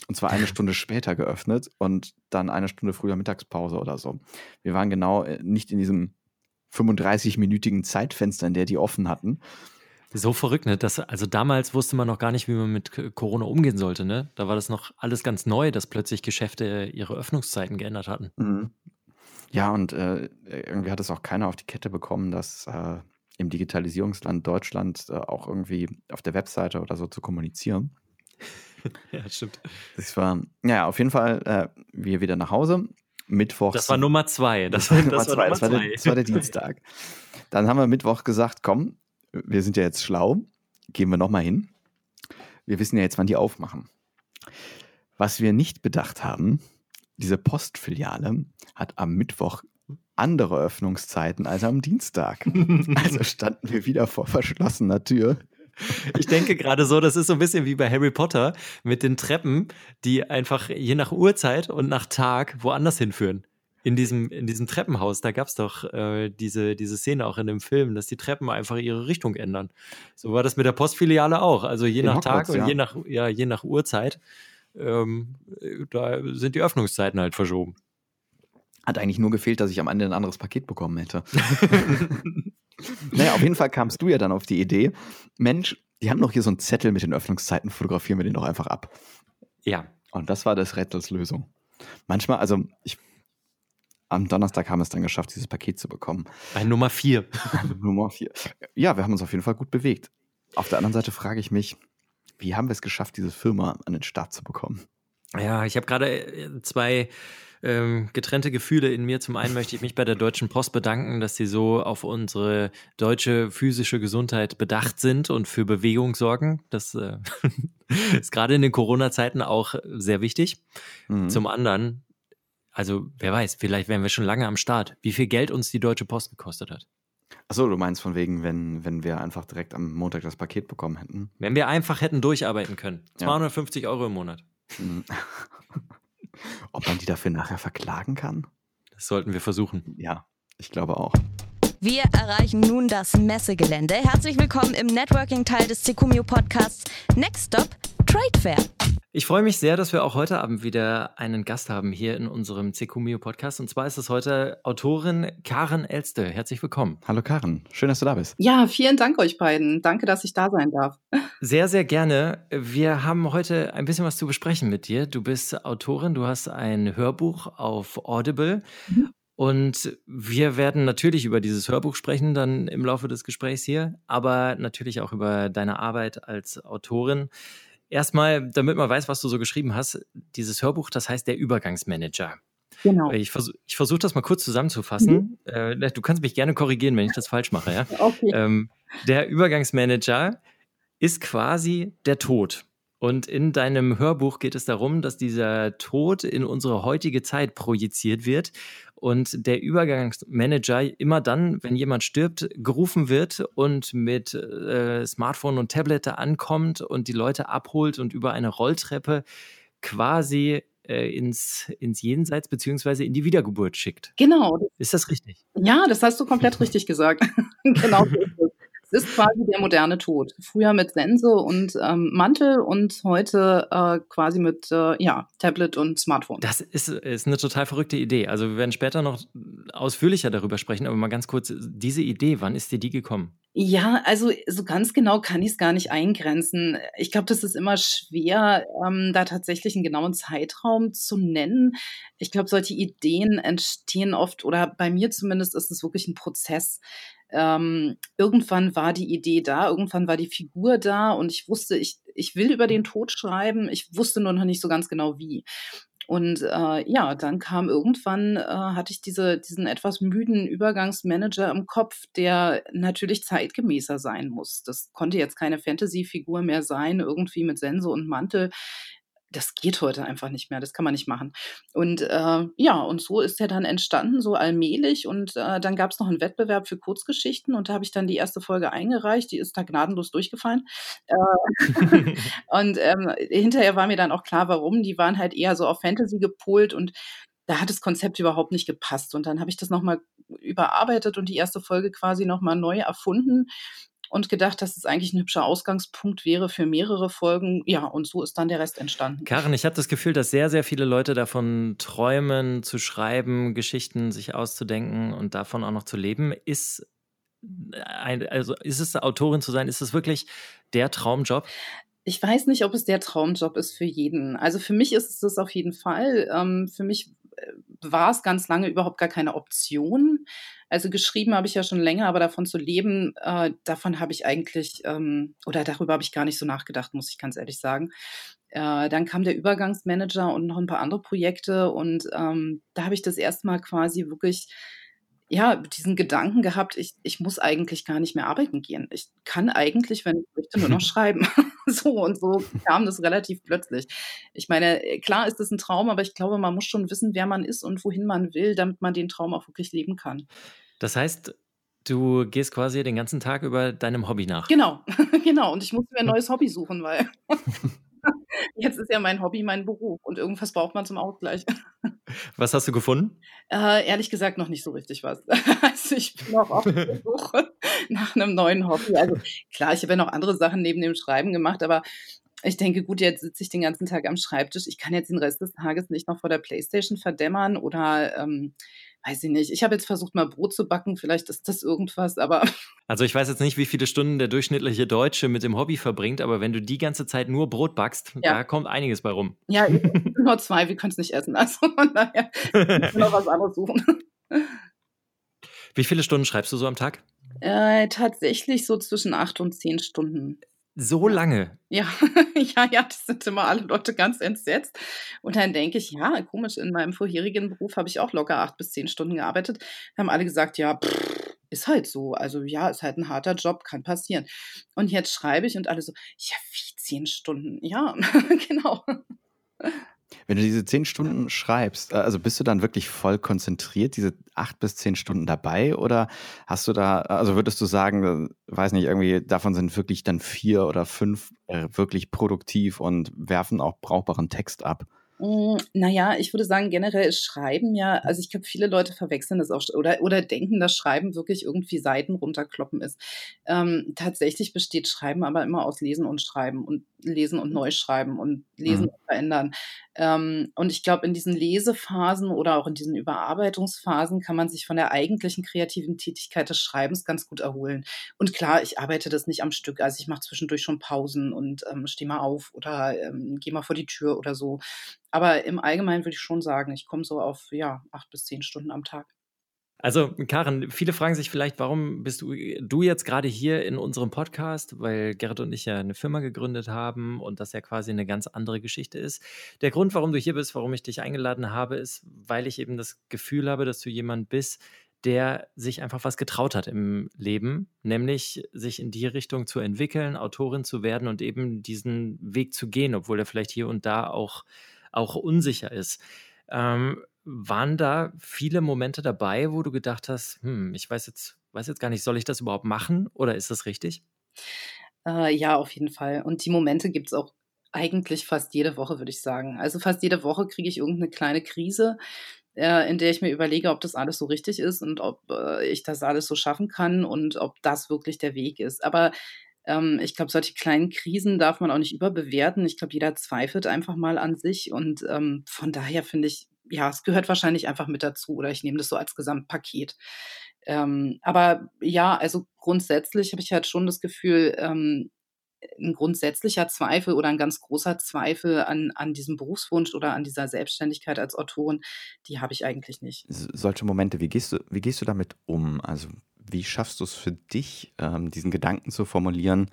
Und zwar eine Stunde später geöffnet und dann eine Stunde früher Mittagspause oder so. Wir waren genau äh, nicht in diesem 35-minütigen Zeitfenster, in der die offen hatten. So verrückt, ne? Das, also damals wusste man noch gar nicht, wie man mit Corona umgehen sollte, ne? Da war das noch alles ganz neu, dass plötzlich Geschäfte ihre Öffnungszeiten geändert hatten. Mhm. Ja, und äh, irgendwie hat es auch keiner auf die Kette bekommen, dass äh, im Digitalisierungsland Deutschland äh, auch irgendwie auf der Webseite oder so zu kommunizieren. ja, stimmt. Das war, ja, auf jeden Fall, äh, wir wieder nach Hause. Mittwoch. Das war Nummer zwei. Das, das war Nummer zwei. Das war, der, das war der Dienstag. Dann haben wir Mittwoch gesagt, komm, wir sind ja jetzt schlau, gehen wir nochmal hin. Wir wissen ja jetzt, wann die aufmachen. Was wir nicht bedacht haben, diese Postfiliale hat am Mittwoch andere Öffnungszeiten als am Dienstag. also standen wir wieder vor verschlossener Tür. Ich denke gerade so, das ist so ein bisschen wie bei Harry Potter mit den Treppen, die einfach je nach Uhrzeit und nach Tag woanders hinführen. In diesem, in diesem Treppenhaus, da gab es doch äh, diese, diese Szene auch in dem Film, dass die Treppen einfach ihre Richtung ändern. So war das mit der Postfiliale auch. Also je in nach Hogwarts, Tag und ja. je, nach, ja, je nach Uhrzeit, ähm, da sind die Öffnungszeiten halt verschoben. Hat eigentlich nur gefehlt, dass ich am Ende ein anderes Paket bekommen hätte. naja, auf jeden Fall kamst du ja dann auf die Idee, Mensch, die haben doch hier so einen Zettel mit den Öffnungszeiten, fotografieren wir den doch einfach ab. Ja. Und das war des Rätsels Lösung. Manchmal, also ich, am Donnerstag haben wir es dann geschafft, dieses Paket zu bekommen. Ein Nummer vier. Nummer vier. Ja, wir haben uns auf jeden Fall gut bewegt. Auf der anderen Seite frage ich mich, wie haben wir es geschafft, diese Firma an den Start zu bekommen? Ja, ich habe gerade äh, zwei ähm, getrennte Gefühle in mir. Zum einen möchte ich mich bei der Deutschen Post bedanken, dass sie so auf unsere deutsche physische Gesundheit bedacht sind und für Bewegung sorgen. Das äh, ist gerade in den Corona-Zeiten auch sehr wichtig. Mhm. Zum anderen, also wer weiß, vielleicht wären wir schon lange am Start, wie viel Geld uns die Deutsche Post gekostet hat. Achso, du meinst von wegen, wenn, wenn wir einfach direkt am Montag das Paket bekommen hätten? Wenn wir einfach hätten durcharbeiten können. 250 ja. Euro im Monat. Mhm. Ob man die dafür nachher verklagen kann? Das sollten wir versuchen. Ja, ich glaube auch. Wir erreichen nun das Messegelände. Herzlich willkommen im Networking-Teil des Secumio Podcasts Next Stop Trade Fair. Ich freue mich sehr, dass wir auch heute Abend wieder einen Gast haben hier in unserem Cecumio Podcast. Und zwar ist es heute Autorin Karen Elste. Herzlich willkommen. Hallo Karen, schön, dass du da bist. Ja, vielen Dank euch beiden. Danke, dass ich da sein darf. Sehr, sehr gerne. Wir haben heute ein bisschen was zu besprechen mit dir. Du bist Autorin, du hast ein Hörbuch auf Audible. Mhm. Und wir werden natürlich über dieses Hörbuch sprechen, dann im Laufe des Gesprächs hier, aber natürlich auch über deine Arbeit als Autorin. Erstmal, damit man weiß, was du so geschrieben hast, dieses Hörbuch, das heißt der Übergangsmanager. Genau. Ich, vers ich versuche das mal kurz zusammenzufassen. Mhm. Äh, du kannst mich gerne korrigieren, wenn ich das falsch mache. Ja? Okay. Ähm, der Übergangsmanager ist quasi der Tod. Und in deinem Hörbuch geht es darum, dass dieser Tod in unsere heutige Zeit projiziert wird und der Übergangsmanager immer dann, wenn jemand stirbt, gerufen wird und mit äh, Smartphone und Tablet ankommt und die Leute abholt und über eine Rolltreppe quasi äh, ins, ins Jenseits beziehungsweise in die Wiedergeburt schickt. Genau. Ist das richtig? Ja, das hast du komplett richtig gesagt. genau es. Ist quasi der moderne Tod. Früher mit Sense und ähm, Mantel und heute äh, quasi mit äh, ja, Tablet und Smartphone. Das ist, ist eine total verrückte Idee. Also wir werden später noch ausführlicher darüber sprechen, aber mal ganz kurz, diese Idee, wann ist dir die gekommen? Ja, also so ganz genau kann ich es gar nicht eingrenzen. Ich glaube, das ist immer schwer, ähm, da tatsächlich einen genauen Zeitraum zu nennen. Ich glaube, solche Ideen entstehen oft, oder bei mir zumindest ist es wirklich ein Prozess ähm, irgendwann war die Idee da, irgendwann war die Figur da und ich wusste, ich, ich will über den Tod schreiben, ich wusste nur noch nicht so ganz genau wie. Und äh, ja, dann kam irgendwann, äh, hatte ich diese, diesen etwas müden Übergangsmanager im Kopf, der natürlich zeitgemäßer sein muss. Das konnte jetzt keine Fantasy-Figur mehr sein, irgendwie mit Sense und Mantel. Das geht heute einfach nicht mehr, das kann man nicht machen. Und äh, ja, und so ist er dann entstanden, so allmählich. Und äh, dann gab es noch einen Wettbewerb für Kurzgeschichten und da habe ich dann die erste Folge eingereicht, die ist da gnadenlos durchgefallen. Äh, und ähm, hinterher war mir dann auch klar, warum. Die waren halt eher so auf Fantasy gepolt und da hat das Konzept überhaupt nicht gepasst. Und dann habe ich das nochmal überarbeitet und die erste Folge quasi nochmal neu erfunden und gedacht, dass es eigentlich ein hübscher Ausgangspunkt wäre für mehrere Folgen. Ja, und so ist dann der Rest entstanden. Karen, ich habe das Gefühl, dass sehr, sehr viele Leute davon träumen, zu schreiben, Geschichten sich auszudenken und davon auch noch zu leben. Ist ein, also ist es Autorin zu sein, ist es wirklich der Traumjob? Ich weiß nicht, ob es der Traumjob ist für jeden. Also für mich ist es das auf jeden Fall. Ähm, für mich äh, war es ganz lange überhaupt gar keine Option. Also geschrieben habe ich ja schon länger, aber davon zu leben, äh, davon habe ich eigentlich, ähm, oder darüber habe ich gar nicht so nachgedacht, muss ich ganz ehrlich sagen. Äh, dann kam der Übergangsmanager und noch ein paar andere Projekte und ähm, da habe ich das erstmal quasi wirklich ja, diesen Gedanken gehabt, ich, ich muss eigentlich gar nicht mehr arbeiten gehen. Ich kann eigentlich, wenn ich möchte, nur noch schreiben. so und so kam das relativ plötzlich. Ich meine, klar ist es ein Traum, aber ich glaube, man muss schon wissen, wer man ist und wohin man will, damit man den Traum auch wirklich leben kann. Das heißt, du gehst quasi den ganzen Tag über deinem Hobby nach. Genau, genau. Und ich muss mir ein neues Hobby suchen, weil Jetzt ist ja mein Hobby mein Beruf und irgendwas braucht man zum Ausgleich. Was hast du gefunden? Äh, ehrlich gesagt noch nicht so richtig was. Also ich bin auch auf der Suche nach einem neuen Hobby. Also klar, ich habe ja noch andere Sachen neben dem Schreiben gemacht, aber ich denke, gut, jetzt sitze ich den ganzen Tag am Schreibtisch. Ich kann jetzt den Rest des Tages nicht noch vor der Playstation verdämmern oder ähm, weiß ich nicht. Ich habe jetzt versucht, mal Brot zu backen. Vielleicht ist das irgendwas, aber. Also ich weiß jetzt nicht, wie viele Stunden der durchschnittliche Deutsche mit dem Hobby verbringt, aber wenn du die ganze Zeit nur Brot backst, ja. da kommt einiges bei rum. Ja, nur zwei, wir können es nicht essen. Also von daher noch was anderes suchen. Wie viele Stunden schreibst du so am Tag? Äh, tatsächlich so zwischen acht und zehn Stunden. So lange? Ja, ja, ja, das sind immer alle Leute ganz entsetzt. Und dann denke ich, ja, komisch, in meinem vorherigen Beruf habe ich auch locker acht bis zehn Stunden gearbeitet. Da haben alle gesagt, ja, pff, ist halt so. Also ja, ist halt ein harter Job, kann passieren. Und jetzt schreibe ich und alle so, ja, wie zehn Stunden? Ja, genau. Wenn du diese zehn Stunden schreibst, äh, also bist du dann wirklich voll konzentriert, diese acht bis zehn Stunden dabei oder hast du da, also würdest du sagen, äh, weiß nicht, irgendwie davon sind wirklich dann vier oder fünf äh, wirklich produktiv und werfen auch brauchbaren Text ab? Hm, naja, ich würde sagen, generell ist Schreiben ja, also ich glaube, viele Leute verwechseln das auch oder, oder denken, dass Schreiben wirklich irgendwie Seiten runterkloppen ist. Ähm, tatsächlich besteht Schreiben aber immer aus Lesen und Schreiben und Lesen und Neuschreiben und Lesen mhm. und verändern. Ähm, und ich glaube, in diesen Lesephasen oder auch in diesen Überarbeitungsphasen kann man sich von der eigentlichen kreativen Tätigkeit des Schreibens ganz gut erholen. Und klar, ich arbeite das nicht am Stück. Also ich mache zwischendurch schon Pausen und ähm, stehe mal auf oder ähm, gehe mal vor die Tür oder so. Aber im Allgemeinen würde ich schon sagen, ich komme so auf ja, acht bis zehn Stunden am Tag. Also, Karen, viele fragen sich vielleicht, warum bist du, du jetzt gerade hier in unserem Podcast, weil Gerrit und ich ja eine Firma gegründet haben und das ja quasi eine ganz andere Geschichte ist. Der Grund, warum du hier bist, warum ich dich eingeladen habe, ist, weil ich eben das Gefühl habe, dass du jemand bist, der sich einfach was getraut hat im Leben, nämlich sich in die Richtung zu entwickeln, Autorin zu werden und eben diesen Weg zu gehen, obwohl er vielleicht hier und da auch, auch unsicher ist. Ähm, waren da viele Momente dabei, wo du gedacht hast, hm, ich weiß jetzt, weiß jetzt gar nicht, soll ich das überhaupt machen oder ist das richtig? Äh, ja, auf jeden Fall. Und die Momente gibt es auch eigentlich fast jede Woche, würde ich sagen. Also fast jede Woche kriege ich irgendeine kleine Krise, äh, in der ich mir überlege, ob das alles so richtig ist und ob äh, ich das alles so schaffen kann und ob das wirklich der Weg ist. Aber ähm, ich glaube, solche kleinen Krisen darf man auch nicht überbewerten. Ich glaube, jeder zweifelt einfach mal an sich und ähm, von daher finde ich, ja, es gehört wahrscheinlich einfach mit dazu oder ich nehme das so als Gesamtpaket. Ähm, aber ja, also grundsätzlich habe ich halt schon das Gefühl, ähm, ein grundsätzlicher Zweifel oder ein ganz großer Zweifel an, an diesem Berufswunsch oder an dieser Selbstständigkeit als Autorin, die habe ich eigentlich nicht. Solche Momente, wie gehst du, wie gehst du damit um? Also wie schaffst du es für dich, ähm, diesen Gedanken zu formulieren?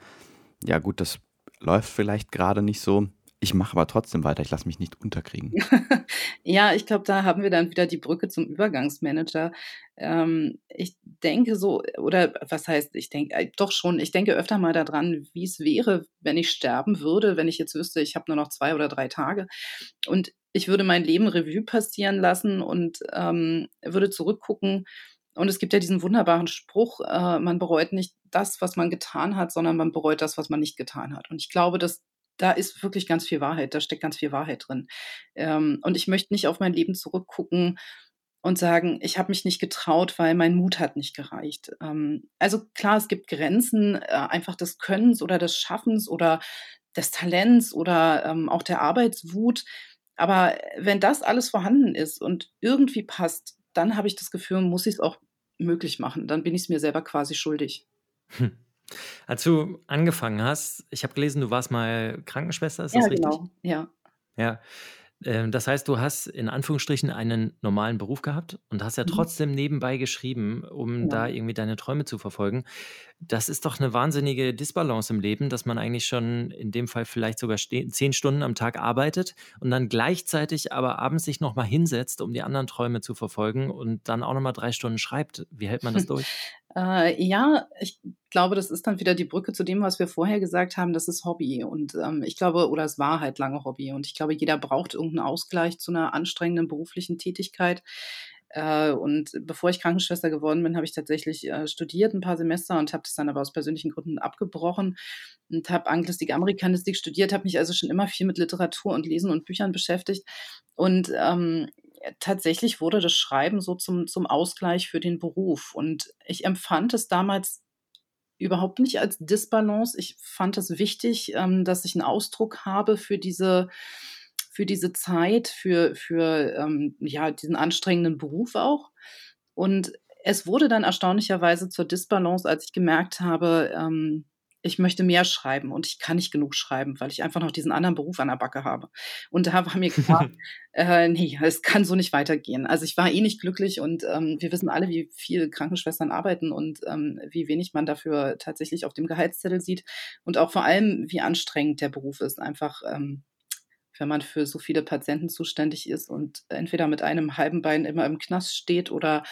Ja gut, das läuft vielleicht gerade nicht so, Ich mache aber trotzdem weiter, ich lasse mich nicht unterkriegen. ja, ich glaube, da haben wir dann wieder die Brücke zum Übergangsmanager. Ähm, ich denke so, oder was heißt, ich denke, äh, doch schon, ich denke öfter mal daran, wie es wäre, wenn ich sterben würde, wenn ich jetzt wüsste, ich habe nur noch zwei oder drei Tage. Und ich würde mein Leben Revue passieren lassen und ähm, würde zurückgucken. Und es gibt ja diesen wunderbaren Spruch, äh, man bereut nicht das, was man getan hat, sondern man bereut das, was man nicht getan hat. Und ich glaube, dass da ist wirklich ganz viel Wahrheit, da steckt ganz viel Wahrheit drin. Ähm, und ich möchte nicht auf mein Leben zurückgucken und sagen, ich habe mich nicht getraut, weil mein Mut hat nicht gereicht. Ähm, also klar, es gibt Grenzen äh, einfach des Könnens oder des Schaffens oder des Talents oder ähm, auch der Arbeitswut. Aber wenn das alles vorhanden ist und irgendwie passt, dann habe ich das Gefühl, muss ich es auch möglich machen. Dann bin ich es mir selber quasi schuldig. Hm. Als du angefangen hast, ich habe gelesen, du warst mal Krankenschwester, ist ja, das richtig? Genau. Ja, Ja. Ähm, das heißt, du hast in Anführungsstrichen einen normalen Beruf gehabt und hast ja Mhm. trotzdem nebenbei geschrieben, um da genau. irgendwie deine Träume zu verfolgen. Das ist doch eine wahnsinnige Disbalance im Leben, dass man eigentlich schon in dem Fall vielleicht sogar zehn Stunden am Tag arbeitet und dann gleichzeitig aber abends sich nochmal hinsetzt, um die anderen Träume zu verfolgen und dann auch nochmal drei Stunden schreibt. Wie hält man das durch? Äh, ja, ich glaube, das ist dann wieder die Brücke zu dem, was wir vorher gesagt haben, das ist Hobby. Und ähm, ich glaube, oder es war halt lange Hobby. Und ich glaube, jeder braucht irgendeinen Ausgleich zu einer anstrengenden beruflichen Tätigkeit. Äh, und bevor ich Krankenschwester geworden bin, habe ich tatsächlich äh, studiert ein paar Semester und habe das dann aber aus persönlichen Gründen abgebrochen und habe Anglistik, Amerikanistik studiert, habe mich also schon immer viel mit Literatur und Lesen und Büchern beschäftigt. Und ähm, tatsächlich wurde das Schreiben so zum, zum Ausgleich für den Beruf. Und ich empfand es damals überhaupt nicht als Disbalance. Ich fand es wichtig, ähm, dass ich einen Ausdruck habe für diese, für diese Zeit, für, für ähm, ja, diesen anstrengenden Beruf auch. Und es wurde dann erstaunlicherweise zur Disbalance, als ich gemerkt habe, ähm, ich möchte mehr schreiben und ich kann nicht genug schreiben, weil ich einfach noch diesen anderen Beruf an der Backe habe. Und da war mir klar, äh, nee, es kann so nicht weitergehen. Also ich war eh nicht glücklich und ähm, wir wissen alle, wie viel Krankenschwestern arbeiten und ähm, wie wenig man dafür tatsächlich auf dem Gehaltszettel sieht und auch vor allem, wie anstrengend der Beruf ist. Einfach, ähm, wenn man für so viele Patienten zuständig ist und entweder mit einem halben Bein immer im Knast steht oder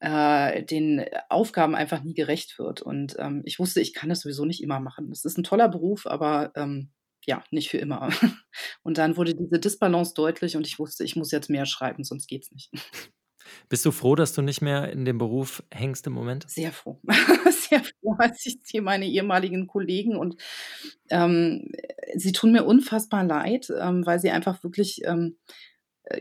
äh, den Aufgaben einfach nie gerecht wird. Und ähm, ich wusste, ich kann das sowieso nicht immer machen. Es ist ein toller Beruf, aber ähm, ja, nicht für immer. Und dann wurde diese Disbalance deutlich und ich wusste, ich muss jetzt mehr schreiben, sonst geht's nicht. Bist du froh, dass du nicht mehr in dem Beruf hängst im Moment? Sehr froh. Sehr froh, als ich sehe meine ehemaligen Kollegen und ähm, sie tun mir unfassbar leid, ähm, weil sie einfach wirklich ähm,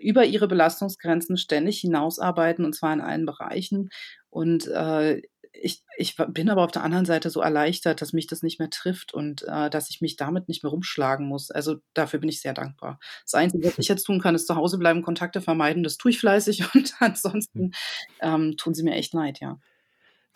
über ihre Belastungsgrenzen ständig hinausarbeiten und zwar in allen Bereichen. Und äh, ich, ich bin aber auf der anderen Seite so erleichtert, dass mich das nicht mehr trifft und äh, dass ich mich damit nicht mehr rumschlagen muss. Also dafür bin ich sehr dankbar. Das Einzige, was ich jetzt tun kann, ist zu Hause bleiben, Kontakte vermeiden. Das tue ich fleißig und ansonsten ähm, tun sie mir echt leid, ja.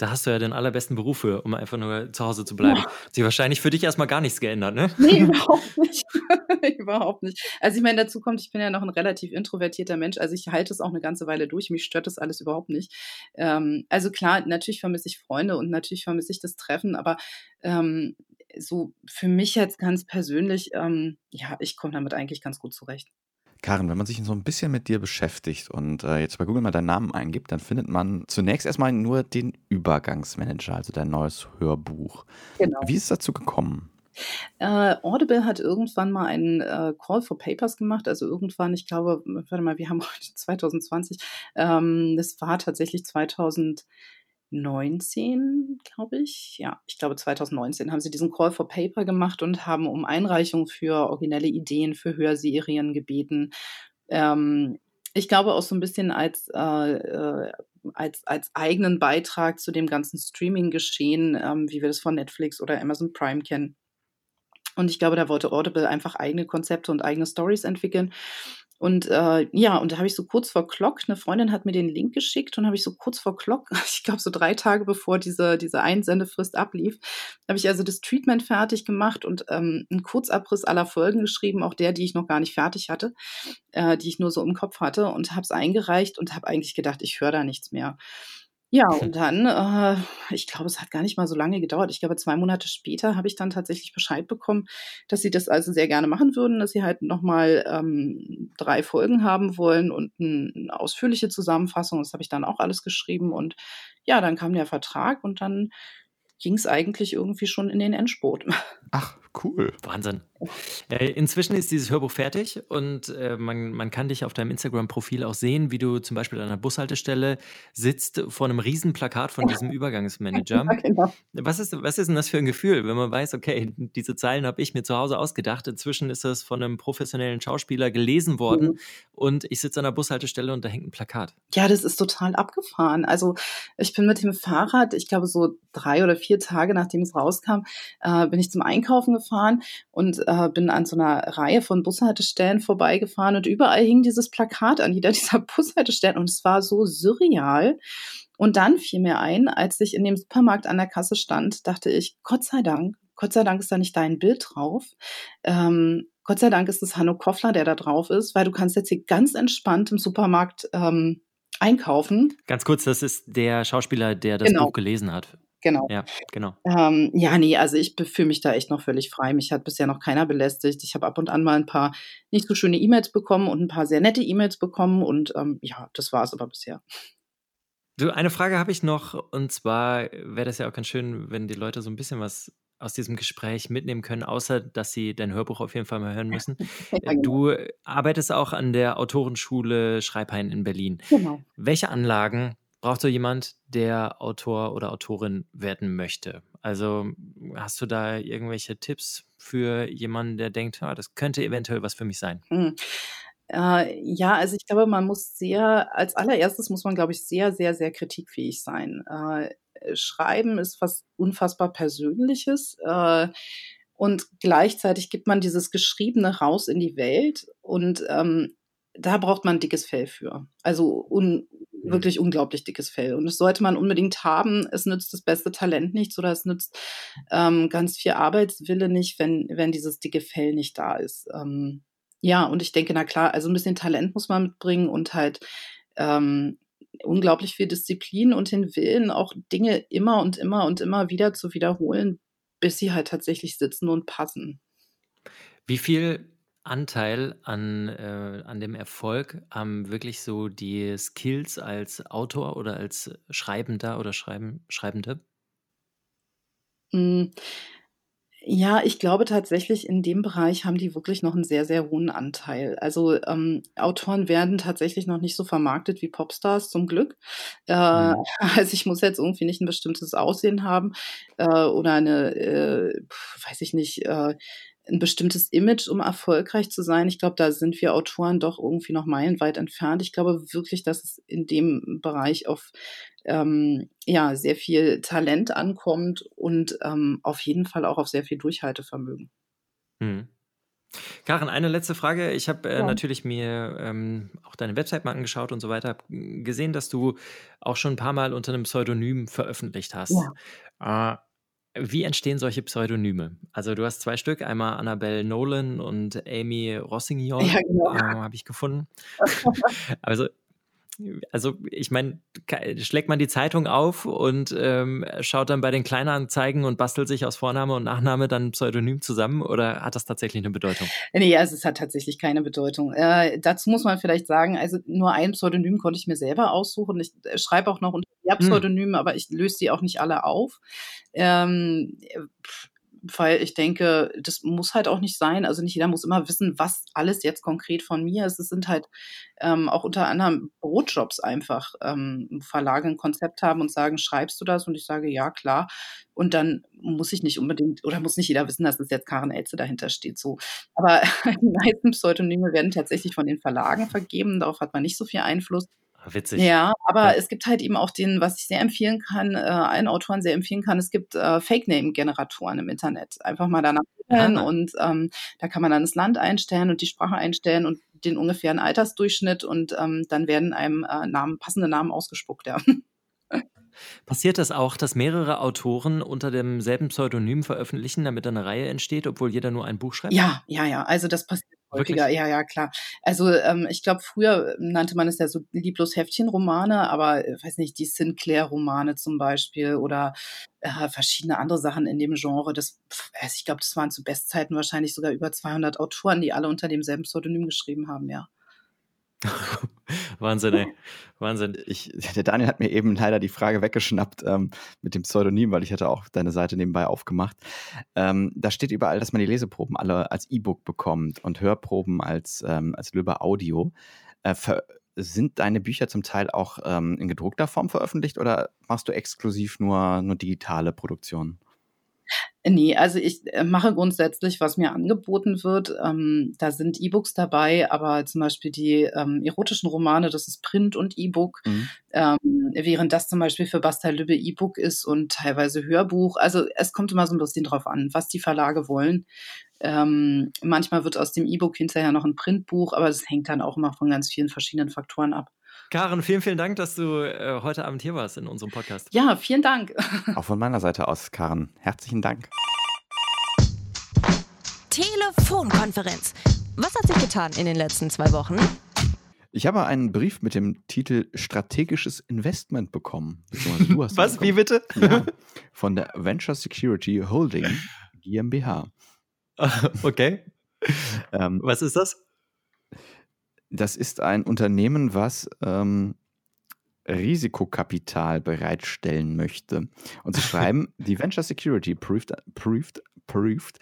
Da hast du ja den allerbesten Beruf für, um einfach nur zu Hause zu bleiben. Ja. Hat sich wahrscheinlich für dich erstmal gar nichts geändert, ne? Nee, überhaupt nicht. überhaupt nicht. Also ich meine, dazu kommt, ich bin ja noch ein relativ introvertierter Mensch. Also ich halte es auch eine ganze Weile durch. Mich stört das alles überhaupt nicht. Ähm, also klar, natürlich vermisse ich Freunde und natürlich vermisse ich das Treffen, aber ähm, so für mich jetzt ganz persönlich, ähm, ja, ich komme damit eigentlich ganz gut zurecht. Karin, wenn man sich so ein bisschen mit dir beschäftigt und äh, jetzt bei Google mal deinen Namen eingibt, dann findet man zunächst erstmal nur den Übergangsmanager, also dein neues Hörbuch. Genau. Wie ist es dazu gekommen? Äh, Audible hat irgendwann mal einen äh, Call for Papers gemacht, also irgendwann, ich glaube, warte mal, wir haben heute 2020, ähm, das war tatsächlich 2019, glaube ich. Ja, ich glaube 2019 haben sie diesen Call for Paper gemacht und haben um Einreichung für originelle Ideen für Hörserien gebeten. Ähm, ich glaube auch so ein bisschen als, äh, äh, als, als eigenen Beitrag zu dem ganzen Streaming-Geschehen, ähm, wie wir das von Netflix oder Amazon Prime kennen. Und ich glaube, da wollte Audible einfach eigene Konzepte und eigene Stories entwickeln. Und äh, ja, und da habe ich so kurz vor Clock, eine Freundin hat mir den Link geschickt und habe ich so kurz vor Clock, ich glaube so drei Tage bevor diese, diese Einsendefrist ablief, habe ich also das Treatment fertig gemacht und ähm, einen Kurzabriss aller Folgen geschrieben, auch der, die ich noch gar nicht fertig hatte, äh, die ich nur so im Kopf hatte und habe es eingereicht und habe eigentlich gedacht, ich höre da nichts mehr. Ja, und dann, äh, ich glaube, es hat gar nicht mal so lange gedauert. Ich glaube, zwei Monate später habe ich dann tatsächlich Bescheid bekommen, dass sie das also sehr gerne machen würden, dass sie halt nochmal ähm, drei Folgen haben wollen und ein, eine ausführliche Zusammenfassung. Das habe ich dann auch alles geschrieben. Und ja, dann kam der Vertrag und dann ging es eigentlich irgendwie schon in den Endspurt. Ach, cool. Wahnsinn. Äh, inzwischen ist dieses Hörbuch fertig und äh, man, man kann dich auf deinem Instagram-Profil auch sehen, wie du zum Beispiel an einer Bushaltestelle sitzt vor einem Riesenplakat von diesem Übergangsmanager. Ja, genau. was, ist, was ist denn das für ein Gefühl, wenn man weiß, okay, diese Zeilen habe ich mir zu Hause ausgedacht. Inzwischen ist das von einem professionellen Schauspieler gelesen worden mhm. und ich sitze an der Bushaltestelle und da hängt ein Plakat. Ja, das ist total abgefahren. Also ich bin mit dem Fahrrad, ich glaube so drei oder vier Tage nachdem es rauskam, äh, bin ich zum Einkaufen gefahren und äh, bin an so einer Reihe von Bushaltestellen vorbeigefahren und überall hing dieses Plakat an jeder dieser Bushaltestellen und es war so surreal. Und dann fiel mir ein, als ich in dem Supermarkt an der Kasse stand, dachte ich, Gott sei Dank, Gott sei Dank ist da nicht dein Bild drauf. Ähm, Gott sei Dank ist es Hanno Koffler, der da drauf ist, weil du kannst jetzt hier ganz entspannt im Supermarkt ähm, einkaufen. Ganz kurz, das ist der Schauspieler, der das genau. Buch gelesen hat. Genau. Ja, genau. Ähm, ja, nee, also ich fühle mich da echt noch völlig frei. Mich hat bisher noch keiner belästigt. Ich habe ab und an mal ein paar nicht so schöne E-Mails bekommen und ein paar sehr nette E-Mails bekommen und ähm, ja, das war es aber bisher. Du, eine Frage habe ich noch und zwar wäre das ja auch ganz schön, wenn die Leute so ein bisschen was aus diesem Gespräch mitnehmen können, außer dass sie dein Hörbuch auf jeden Fall mal hören müssen. ja, genau. Du arbeitest auch an der Autorenschule Schreibhain in Berlin. Genau. Welche Anlagen braucht so jemand, der Autor oder Autorin werden möchte? Also hast du da irgendwelche Tipps für jemanden, der denkt, ah, das könnte eventuell was für mich sein? Mhm. Äh, ja, also ich glaube, man muss sehr, als allererstes muss man, glaube ich, sehr, sehr, sehr kritikfähig sein. Äh, Schreiben ist was unfassbar Persönliches. Äh, und gleichzeitig gibt man dieses Geschriebene raus in die Welt und ähm, da braucht man dickes Fell für. Also un Mhm. wirklich unglaublich dickes Fell. Und das sollte man unbedingt haben. Es nützt das beste Talent nichts oder es nützt ähm, ganz viel Arbeitswille nicht, wenn, wenn dieses dicke Fell nicht da ist. Ähm, ja, und ich denke, na klar, also ein bisschen Talent muss man mitbringen und halt ähm, unglaublich viel Disziplin und den Willen, auch Dinge immer und immer und immer wieder zu wiederholen, bis sie halt tatsächlich sitzen und passen. Wie viel Anteil an, äh, an dem Erfolg haben wirklich so die Skills als Autor oder als Schreibender oder Schreiben, Schreibende? Hm, ja, ich glaube tatsächlich, in dem Bereich haben die wirklich noch einen sehr, sehr hohen Anteil. Also ähm, Autoren werden tatsächlich noch nicht so vermarktet wie Popstars, zum Glück. Äh, mhm. Also ich muss jetzt irgendwie nicht ein bestimmtes Aussehen haben äh, oder eine, äh, weiß ich nicht, äh, ein bestimmtes Image, um erfolgreich zu sein. Ich glaube, da sind wir Autoren doch irgendwie noch meilenweit entfernt. Ich glaube wirklich, dass es in dem Bereich auf ähm, ja, sehr viel Talent ankommt und ähm, auf jeden Fall auch auf sehr viel Durchhaltevermögen. Hm. Karin, eine letzte Frage. Ich habe äh, ja. natürlich mir ähm, auch deine Website mal angeschaut und so weiter, habe gesehen, dass du auch schon ein paar Mal unter einem Pseudonym veröffentlicht hast. Ja. Äh, wie entstehen solche Pseudonyme? Also du hast zwei Stück, einmal Annabelle Nolan und Amy Rossignon, ja, genau. äh, habe ich gefunden. also also ich meine, schlägt man die Zeitung auf und ähm, schaut dann bei den Kleinanzeigen und bastelt sich aus Vorname und Nachname dann Pseudonym zusammen oder hat das tatsächlich eine Bedeutung? Nee, also es hat tatsächlich keine Bedeutung. Äh, dazu muss man vielleicht sagen, also nur ein Pseudonym konnte ich mir selber aussuchen. Ich äh, schreibe auch noch unter Pseudonymen, hm. aber ich löse die auch nicht alle auf. Ähm, weil ich denke, das muss halt auch nicht sein. Also nicht jeder muss immer wissen, was alles jetzt konkret von mir ist. Es sind halt ähm, auch unter anderem Brotjobs einfach. Ähm, Verlage ein Konzept haben und sagen, schreibst du das? Und ich sage, ja, klar. Und dann muss ich nicht unbedingt, oder muss nicht jeder wissen, dass es jetzt Karen Elze dahinter steht. So. Aber die meisten Pseudonyme werden tatsächlich von den Verlagen vergeben. Darauf hat man nicht so viel Einfluss. Witzig. Ja, aber ja. es gibt halt eben auch den, was ich sehr empfehlen kann, äh, allen Autoren sehr empfehlen kann, es gibt äh, Fake-Name-Generatoren im Internet. Einfach mal danach googeln und ähm, da kann man dann das Land einstellen und die Sprache einstellen und den ungefähren Altersdurchschnitt und ähm, dann werden einem äh, Namen, passende Namen ausgespuckt, ja. Passiert das auch, dass mehrere Autoren unter demselben Pseudonym veröffentlichen, damit eine Reihe entsteht, obwohl jeder nur ein Buch schreibt? Ja, ja, ja. Also das passiert häufiger. Ja, ja, klar. Also ähm, ich glaube, früher nannte man es ja so lieblos Heftchenromane, aber äh, weiß nicht, die Sinclair-Romane zum Beispiel oder äh, verschiedene andere Sachen in dem Genre. Das, also ich glaube, das waren zu Bestzeiten wahrscheinlich sogar über 200 Autoren, die alle unter demselben Pseudonym geschrieben haben, ja. Wahnsinn, ey. Wahnsinn. Ich, der Daniel hat mir eben leider die Frage weggeschnappt ähm, mit dem Pseudonym, weil ich hatte auch deine Seite nebenbei aufgemacht. Ähm, da steht überall, dass man die Leseproben alle als E-Book bekommt und Hörproben als, ähm, als Löber Audio. Äh, sind deine Bücher zum Teil auch ähm, in gedruckter Form veröffentlicht oder machst du exklusiv nur, nur digitale Produktionen? Nee, also ich äh, mache grundsätzlich, was mir angeboten wird. Ähm, da sind E-Books dabei, aber zum Beispiel die ähm, erotischen Romane, das ist Print und E-Book, mhm. ähm, während das zum Beispiel für Bastei Lübbe E-Book ist und teilweise Hörbuch. Also es kommt immer so ein bisschen drauf an, was die Verlage wollen. Ähm, manchmal wird aus dem E-Book hinterher noch ein Printbuch, aber das hängt dann auch immer von ganz vielen verschiedenen Faktoren ab. Karen, vielen, vielen Dank, dass du äh, heute Abend hier warst in unserem Podcast. Ja, vielen Dank. Auch von meiner Seite aus, Karen. Herzlichen Dank. Telefonkonferenz. Was hat sich getan in den letzten zwei Wochen? Ich habe einen Brief mit dem Titel Strategisches Investment bekommen. Was? Bekommen. Wie bitte? Ja, von der Venture Security Holding GmbH. Okay. Ähm, Was ist das? Das ist ein Unternehmen, was ähm, Risikokapital bereitstellen möchte. Und sie schreiben, die Venture Security prüft, prüft, prüft,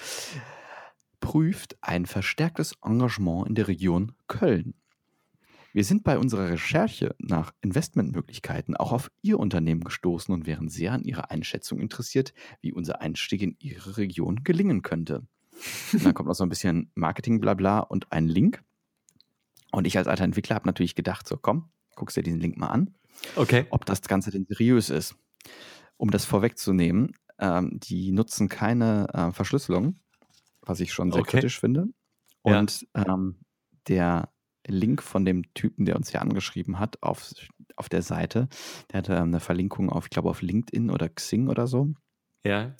prüft ein verstärktes Engagement in der Region Köln. Wir sind bei unserer Recherche nach Investmentmöglichkeiten auch auf Ihr Unternehmen gestoßen und wären sehr an Ihrer Einschätzung interessiert, wie unser Einstieg in Ihre Region gelingen könnte. Und dann kommt noch so ein bisschen Marketing-Blabla und ein Link. Und ich als alter Entwickler habe natürlich gedacht, so komm, guckst dir diesen Link mal an. Okay. Ob das Ganze denn seriös ist. Um das vorwegzunehmen, ähm, die nutzen keine äh, Verschlüsselung, was ich schon sehr okay. kritisch finde. Und ja. ähm, der Link von dem Typen, der uns hier angeschrieben hat, auf, auf der Seite, der hatte ähm, eine Verlinkung auf, ich glaube, auf LinkedIn oder Xing oder so. Ja.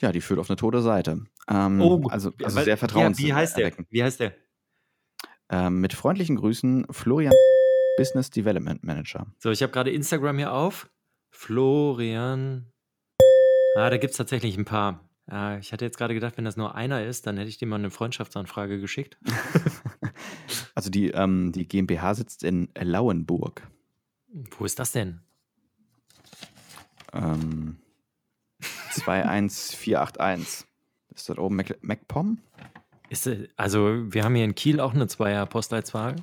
Ja, die führt auf eine tote Seite. Ähm, oh, also, also sehr vertrauenswürdig. Ja, wie heißt der? Wie heißt der? Ähm, mit freundlichen Grüßen, Florian, Business Development Manager. So, ich habe gerade Instagram hier auf. Florian. Ah, da gibt es tatsächlich ein paar. Ah, ich hatte jetzt gerade gedacht, wenn das nur einer ist, dann hätte ich dir mal eine Freundschaftsanfrage geschickt. also die, ähm, die GmbH sitzt in Lauenburg. Wo ist das denn? Ähm, 21481. Ist das oben MacPom? Ist, also, wir haben hier in Kiel auch eine Zweier-Postleitzahl.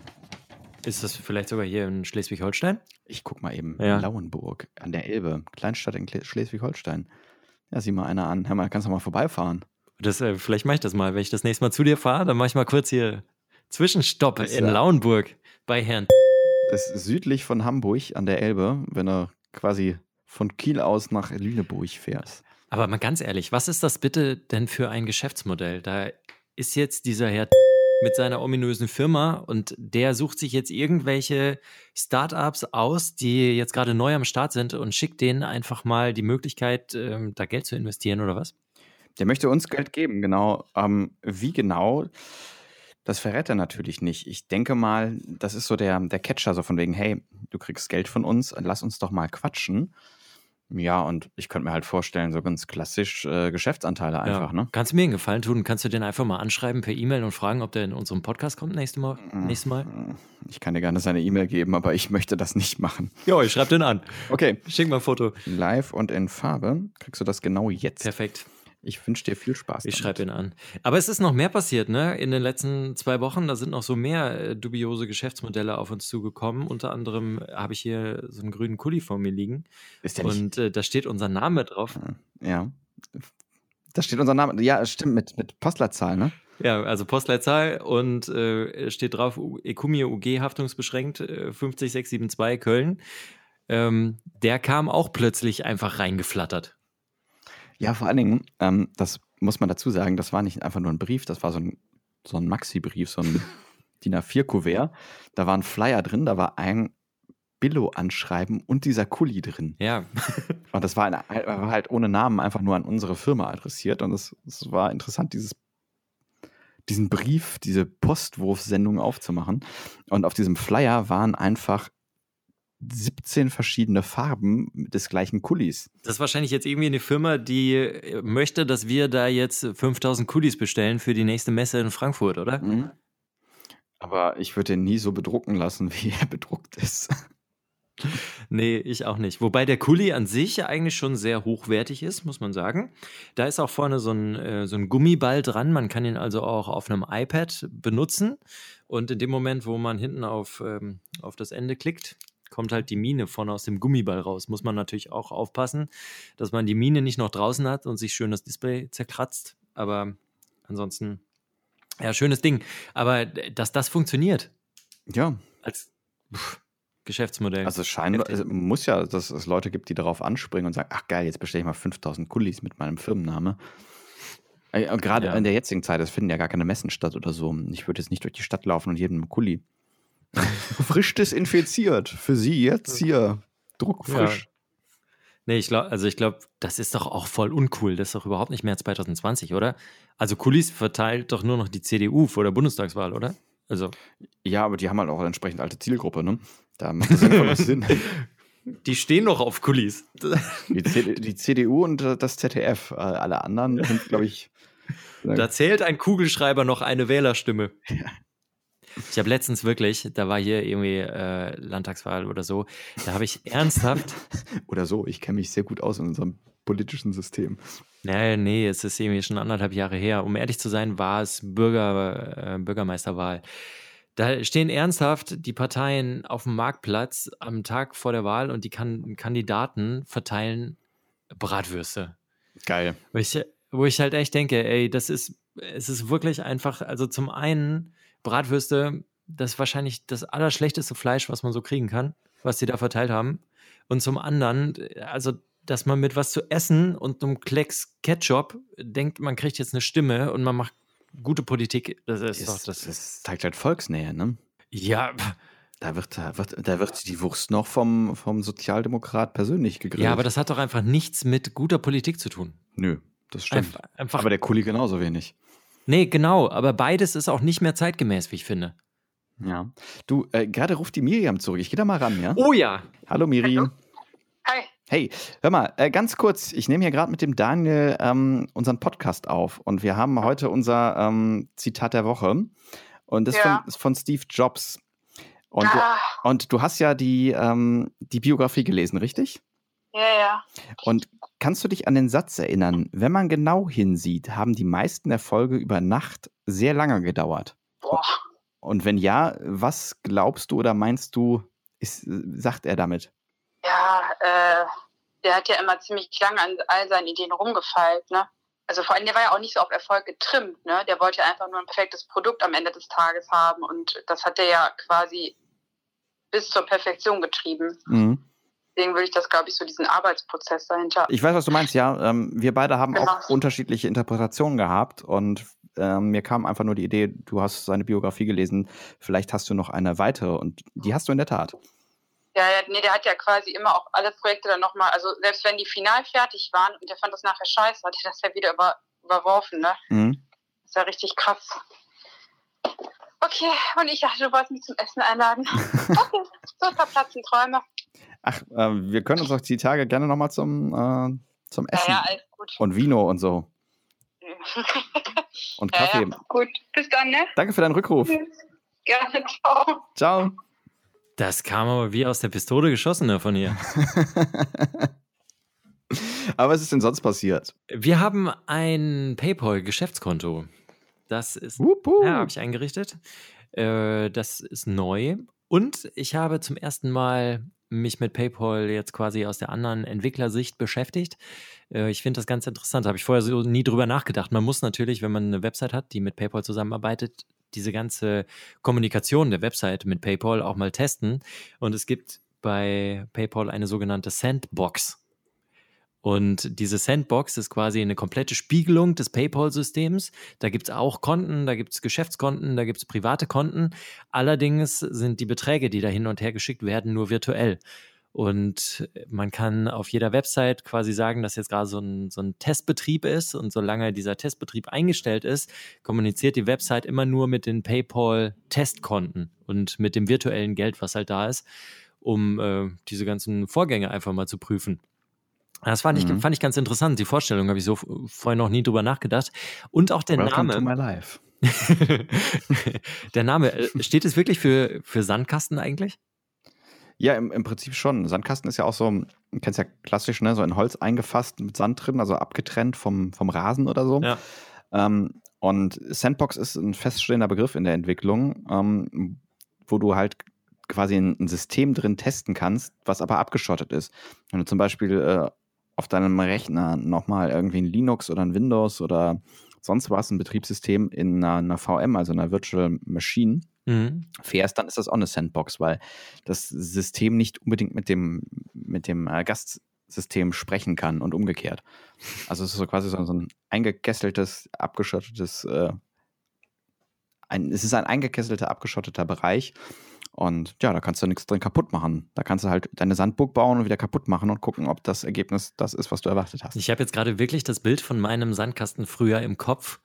Ist das vielleicht sogar hier in Schleswig-Holstein? Ich guck mal eben. Ja. Lauenburg an der Elbe, Kleinstadt in Schleswig-Holstein. Ja, sieh mal einer an. Hör mal, kannst du mal vorbeifahren. Das, äh, vielleicht mache ich das mal. Wenn ich das nächste Mal zu dir fahre, dann mache ich mal kurz hier Zwischenstopp in äh, Lauenburg bei Herrn. Das ist südlich von Hamburg an der Elbe, wenn du quasi von Kiel aus nach Lüneburg fährst. Aber mal ganz ehrlich, was ist das bitte denn für ein Geschäftsmodell? Da ist jetzt dieser Herr mit seiner ominösen Firma und der sucht sich jetzt irgendwelche Startups aus, die jetzt gerade neu am Start sind und schickt denen einfach mal die Möglichkeit, ähm, da Geld zu investieren oder was? Der möchte uns Geld geben, genau. Ähm, wie genau? Das verrät er natürlich nicht. Ich denke mal, das ist so der, der Catcher, so von wegen, hey, du kriegst Geld von uns, lass uns doch mal quatschen. Ja, und ich könnte mir halt vorstellen, so ganz klassisch äh, Geschäftsanteile einfach, ja. ne? Kannst du mir einen Gefallen tun? Kannst du den einfach mal anschreiben per E-Mail und fragen, ob der in unserem Podcast kommt nächste Mal, mm, nächstes Mal? Mm. Ich kann dir gerne seine E-Mail geben, aber ich möchte das nicht machen. Jo, ich schreibe den an. Okay. Schick mal ein Foto. Live und in Farbe kriegst du das genau jetzt. Perfekt. Ich wünsche dir viel Spaß. Ich schreibe ihn an. Aber es ist noch mehr passiert, ne? In den letzten zwei Wochen, da sind noch so mehr äh, dubiose Geschäftsmodelle auf uns zugekommen. Unter anderem habe ich hier so einen grünen Kuli vor mir liegen. Ist der nicht? Und äh, da steht unser Name drauf. Ja. Da steht unser Name. Ja, stimmt, mit, mit Postleitzahl, ne? Ja, also Postleitzahl und äh, steht drauf Ekumie UG haftungsbeschränkt äh, 50672 Köln. Ähm, der kam auch plötzlich einfach reingeflattert. Ja, vor allen Dingen, ähm, das muss man dazu sagen, das war nicht einfach nur ein Brief, das war so ein, so ein Maxi-Brief, so ein DIN A4-Kuvert. Da war ein Flyer drin, da war ein Billo-Anschreiben und dieser Kuli drin. Ja. und das war, eine, war, halt ohne Namen einfach nur an unsere Firma adressiert. Und es war interessant, dieses diesen Brief, diese Postwurfsendung aufzumachen. Und auf diesem Flyer waren einfach 17 verschiedene Farben des gleichen Kulis. Das ist wahrscheinlich jetzt irgendwie eine Firma, die äh, möchte, dass wir da jetzt 5000 Kulis bestellen für die nächste Messe in Frankfurt, oder? Mhm. Aber ich würde den nie so bedrucken lassen, wie er bedruckt ist. Nee, ich auch nicht. Wobei der Kuli an sich eigentlich schon sehr hochwertig ist, muss man sagen. Da ist auch vorne so ein, äh, so ein Gummiball dran. Man kann ihn also auch auf einem iPad benutzen. Und in dem Moment, wo man hinten auf, ähm, auf das Ende klickt, kommt halt die Mine vorne aus dem Gummiball raus. Muss man natürlich auch aufpassen, dass man die Mine nicht noch draußen hat und sich schön das Display zerkratzt. Aber ansonsten, ja, schönes Ding. Aber dass das funktioniert. Ja. Als. Pff, Geschäftsmodell. Also es scheint, es muss ja, dass es Leute gibt, die darauf anspringen und sagen, ach geil, jetzt bestelle ich mal 5000 Kulis mit meinem Firmenname. Gerade ja. in der jetzigen Zeit, es finden ja gar keine Messen statt oder so. Ich würde jetzt nicht durch die Stadt laufen und jedem Kuli. frisch desinfiziert. Für Sie jetzt hier. Druckfrisch. Ja. Nee, ich glaube, also ich glaube, das ist doch auch voll uncool. Das ist doch überhaupt nicht mehr 2020, oder? Also Kulis verteilt doch nur noch die CDU vor der Bundestagswahl, oder? Also. Ja, aber die haben halt auch eine entsprechend alte Zielgruppe, ne? Da macht das einfach Sinn. Die stehen noch auf Kulis. Die, die CDU und das ZDF. Äh, alle anderen sind, glaube ich. Da zählt ein Kugelschreiber noch eine Wählerstimme. Ja. Ich habe letztens wirklich, da war hier irgendwie äh, Landtagswahl oder so, da habe ich ernsthaft. oder so, ich kenne mich sehr gut aus in unserem politischen System. Nee, nee, es ist irgendwie schon anderthalb Jahre her. Um ehrlich zu sein, war es Bürger, äh, Bürgermeisterwahl. Da stehen ernsthaft die Parteien auf dem Marktplatz am Tag vor der Wahl und die kan Kandidaten verteilen Bratwürste. Geil. Wo ich, wo ich halt echt denke, ey, das ist, es ist wirklich einfach, also zum einen Bratwürste, das ist wahrscheinlich das allerschlechteste Fleisch, was man so kriegen kann, was die da verteilt haben. Und zum anderen, also, dass man mit was zu essen und einem Klecks Ketchup denkt, man kriegt jetzt eine Stimme und man macht gute Politik, das ist, ist doch das. Das zeigt halt Volksnähe, ne? Ja. Da wird, da, wird, da wird die Wurst noch vom, vom Sozialdemokrat persönlich gegrillt. Ja, aber das hat doch einfach nichts mit guter Politik zu tun. Nö, das stimmt. Einf einfach, aber der Kuli genauso wenig. Nee, genau, aber beides ist auch nicht mehr zeitgemäß, wie ich finde. Ja. Du, äh, gerade ruft die Miriam zurück. Ich gehe da mal ran, ja? Oh ja. Hallo Miriam. Hi. Hey, hör mal, äh, ganz kurz, ich nehme hier gerade mit dem Daniel ähm, unseren Podcast auf und wir haben heute unser ähm, Zitat der Woche und das ja. von, ist von Steve Jobs. Und, ah. du, und du hast ja die, ähm, die Biografie gelesen, richtig? Ja, ja. Und kannst du dich an den Satz erinnern, wenn man genau hinsieht, haben die meisten Erfolge über Nacht sehr lange gedauert? Boah. Und wenn ja, was glaubst du oder meinst du, ist, sagt er damit? Ja, äh, der hat ja immer ziemlich lange an all seinen Ideen rumgefeilt, ne? Also vor allem, der war ja auch nicht so auf Erfolg getrimmt, ne? Der wollte ja einfach nur ein perfektes Produkt am Ende des Tages haben und das hat er ja quasi bis zur Perfektion getrieben. Mhm. Deswegen würde ich das, glaube ich, so diesen Arbeitsprozess dahinter. Ich weiß, was du meinst, ja. Ähm, wir beide haben genau. auch unterschiedliche Interpretationen gehabt und ähm, mir kam einfach nur die Idee, du hast seine Biografie gelesen, vielleicht hast du noch eine weitere und die hast du in der Tat. Ja, nee, der hat ja quasi immer auch alle Projekte dann nochmal, also selbst wenn die final fertig waren und der fand das nachher scheiße, hat er das ja wieder über, überworfen, ne? Mhm. Das ist ja richtig krass. Okay, und ich dachte, du wolltest mich zum Essen einladen. Okay, so verplatzen Träume. Ach, äh, wir können uns auch die Tage gerne nochmal zum, äh, zum Essen. Ja, ja, alles gut. Und Vino und so. und Kaffee. Ja, ja, gut, bis dann, ne? Danke für deinen Rückruf. Gerne, ciao. Ciao. Das kam aber wie aus der Pistole geschossen ne, von ihr. aber was ist denn sonst passiert? Wir haben ein PayPal-Geschäftskonto. Das ist, ja, habe ich eingerichtet. Äh, das ist neu. Und ich habe zum ersten Mal mich mit PayPal jetzt quasi aus der anderen Entwicklersicht beschäftigt. Äh, ich finde das ganz interessant. Habe ich vorher so nie drüber nachgedacht. Man muss natürlich, wenn man eine Website hat, die mit PayPal zusammenarbeitet, diese ganze Kommunikation der Website mit PayPal auch mal testen. Und es gibt bei PayPal eine sogenannte Sandbox. Und diese Sandbox ist quasi eine komplette Spiegelung des PayPal-Systems. Da gibt es auch Konten, da gibt es Geschäftskonten, da gibt es private Konten. Allerdings sind die Beträge, die da hin und her geschickt werden, nur virtuell. Und man kann auf jeder Website quasi sagen, dass jetzt gerade so ein, so ein Testbetrieb ist. Und solange dieser Testbetrieb eingestellt ist, kommuniziert die Website immer nur mit den PayPal-Testkonten und mit dem virtuellen Geld, was halt da ist, um äh, diese ganzen Vorgänge einfach mal zu prüfen. Das fand, mhm. ich, fand ich ganz interessant. Die Vorstellung habe ich so vorher noch nie drüber nachgedacht. Und auch der Welcome Name. To my life. der Name, äh, steht es wirklich für, für Sandkasten eigentlich? Ja, im, im Prinzip schon. Sandkasten ist ja auch so, du kennst ja klassisch, ne, so in Holz eingefasst mit Sand drin, also abgetrennt vom, vom Rasen oder so. Ja. Ähm, und Sandbox ist ein feststehender Begriff in der Entwicklung, ähm, wo du halt quasi ein, ein, System drin testen kannst, was aber abgeschottet ist. Wenn du zum Beispiel äh, auf deinem Rechner nochmal irgendwie ein Linux oder ein Windows oder sonst was, ein Betriebssystem in einer, einer VM, also einer Virtual Machine, mhm. fährst, dann ist das auch eine Sandbox, weil das System nicht unbedingt mit dem, mit dem äh, Gastsystem sprechen kann und umgekehrt. Also es ist so quasi so, ein eingekesseltes, abgeschottetes, äh, ein, es ist ein eingekesselter, abgeschotteter Bereich, und ja, da kannst du nichts drin kaputt machen. Da kannst du halt deine Sandburg bauen und wieder kaputt machen und gucken, ob das Ergebnis das ist, was du erwartet hast. Ich habe jetzt gerade wirklich das Bild von meinem Sandkasten früher im Kopf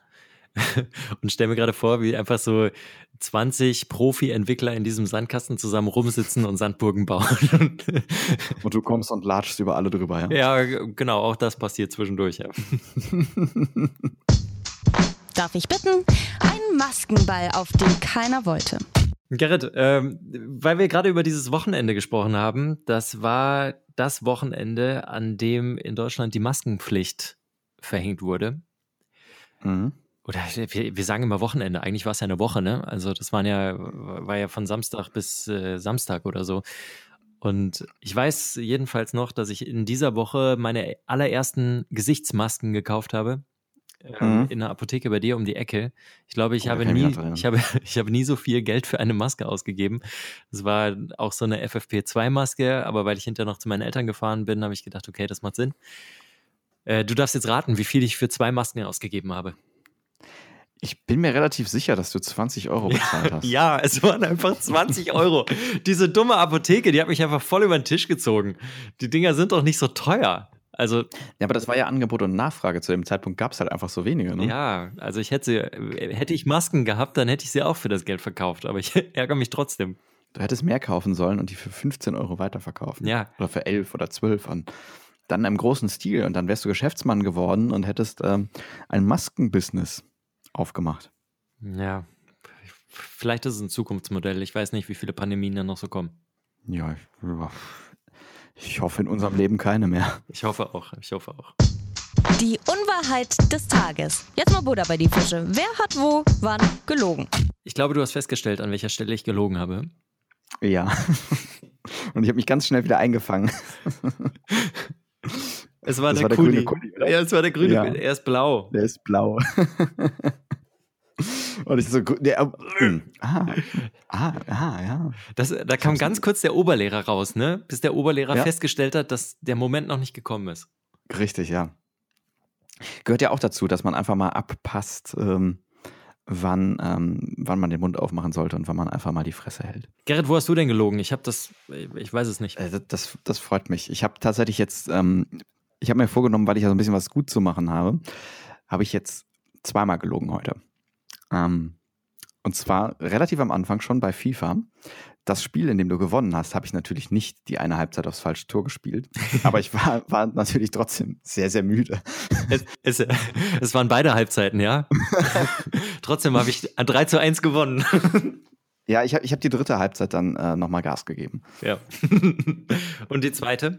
und stelle mir gerade vor, wie einfach so 20 Profi-Entwickler in diesem Sandkasten zusammen rumsitzen und Sandburgen bauen. und du kommst und latschst über alle drüber, ja? Ja, genau, auch das passiert zwischendurch, ja. Darf ich bitten? Ein Maskenball, auf den keiner wollte. Gerrit, ähm, weil wir gerade über dieses Wochenende gesprochen haben, das war das Wochenende, an dem in Deutschland die Maskenpflicht verhängt wurde. Mhm. Oder wir, wir, sagen immer Wochenende, eigentlich war es ja eine Woche, ne? Also das waren ja, war ja von Samstag bis äh, Samstag oder so. Und ich weiß jedenfalls noch, dass ich in dieser Woche meine allerersten Gesichtsmasken gekauft habe ähm, mhm. in der Apotheke bei dir um die Ecke. Ich glaube, ich, oh, habe nie, ich, habe, ich habe nie so viel Geld für eine Maske ausgegeben. Es war auch so eine FFP2-Maske, aber weil ich hinterher noch zu meinen Eltern gefahren bin, habe ich gedacht, okay, das macht Sinn. Äh, du darfst jetzt raten, wie viel ich für zwei Masken ausgegeben habe. Ich bin mir relativ sicher, dass du 20 Euro bezahlt hast. ja, es waren einfach 20 Euro. Diese dumme Apotheke, die hat mich einfach voll über den Tisch gezogen. Die Dinger sind doch nicht so teuer. Also, ja, aber das war ja Angebot und Nachfrage. Zu dem Zeitpunkt gab es halt einfach so wenige. Ne? Ja, also ich hätte, hätte ich Masken gehabt, dann hätte ich sie auch für das Geld verkauft. Aber ich ärgere mich trotzdem. Du hättest mehr kaufen sollen und die für 15 Euro weiterverkaufen. Ja. Oder für 11 oder 12. Und dann im großen Stil. Und dann wärst du Geschäftsmann geworden und hättest ähm, ein Maskenbusiness aufgemacht. Ja, vielleicht ist es ein Zukunftsmodell. Ich weiß nicht, wie viele Pandemien da noch so kommen. Ja, ich, ich hoffe in unserem Leben keine mehr. Ich hoffe auch, ich hoffe auch. Die Unwahrheit des Tages. Jetzt mal Buddha bei die Fische. Wer hat wo, wann gelogen? Ich glaube, du hast festgestellt, an welcher Stelle ich gelogen habe. Ja. Und ich habe mich ganz schnell wieder eingefangen. Es war, der, war der, grüne Kuli. Ja, es war der grüne. Ja. Er ist blau. Der ist blau. Und ich so, der, äh, ah, ah, ah, ja. Das, da kam ganz kurz der Oberlehrer raus, ne? Bis der Oberlehrer ja. festgestellt hat, dass der Moment noch nicht gekommen ist. Richtig, ja. Gehört ja auch dazu, dass man einfach mal abpasst, ähm, wann, ähm, wann man den Mund aufmachen sollte und wann man einfach mal die Fresse hält. Gerrit, wo hast du denn gelogen? Ich habe das, ich weiß es nicht. Äh, das, das freut mich. Ich habe tatsächlich jetzt, ähm, ich habe mir vorgenommen, weil ich ja so ein bisschen was gut zu machen habe, habe ich jetzt zweimal gelogen heute. Ähm, und zwar relativ am Anfang schon bei FIFA. Das Spiel, in dem du gewonnen hast, habe ich natürlich nicht die eine Halbzeit aufs falsche Tor gespielt. Aber ich war, war natürlich trotzdem sehr, sehr müde. Es, es, es waren beide Halbzeiten, ja. trotzdem habe ich 3 zu 1 gewonnen. Ja, ich habe ich hab die dritte Halbzeit dann äh, nochmal Gas gegeben. Ja. Und die zweite?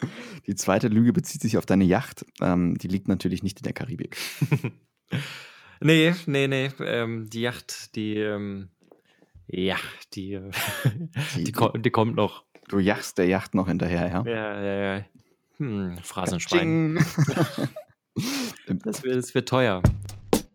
Die zweite Lüge bezieht sich auf deine Yacht. Ähm, die liegt natürlich nicht in der Karibik. Nee, nee, nee. Ähm, die Yacht, die, ähm, ja, die, die, die, ko die, kommt noch. Du jachst der Yacht noch hinterher, ja? Ja, ja, ja. Hm, Phrasenschwein. das, wird, das wird teuer.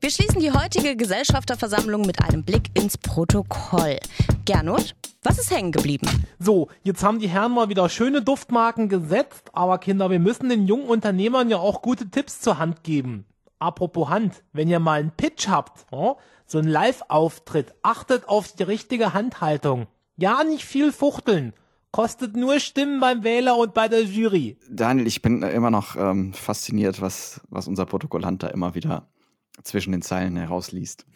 Wir schließen die heutige Gesellschafterversammlung mit einem Blick ins Protokoll. Gernot, was ist hängen geblieben? So, jetzt haben die Herren mal wieder schöne Duftmarken gesetzt, aber Kinder, wir müssen den jungen Unternehmern ja auch gute Tipps zur Hand geben. Apropos Hand, wenn ihr mal einen Pitch habt, oh, so einen Live-Auftritt, achtet auf die richtige Handhaltung. Ja, nicht viel fuchteln. Kostet nur Stimmen beim Wähler und bei der Jury. Daniel, ich bin immer noch ähm, fasziniert, was, was unser Protokollant da immer wieder zwischen den Zeilen herausliest.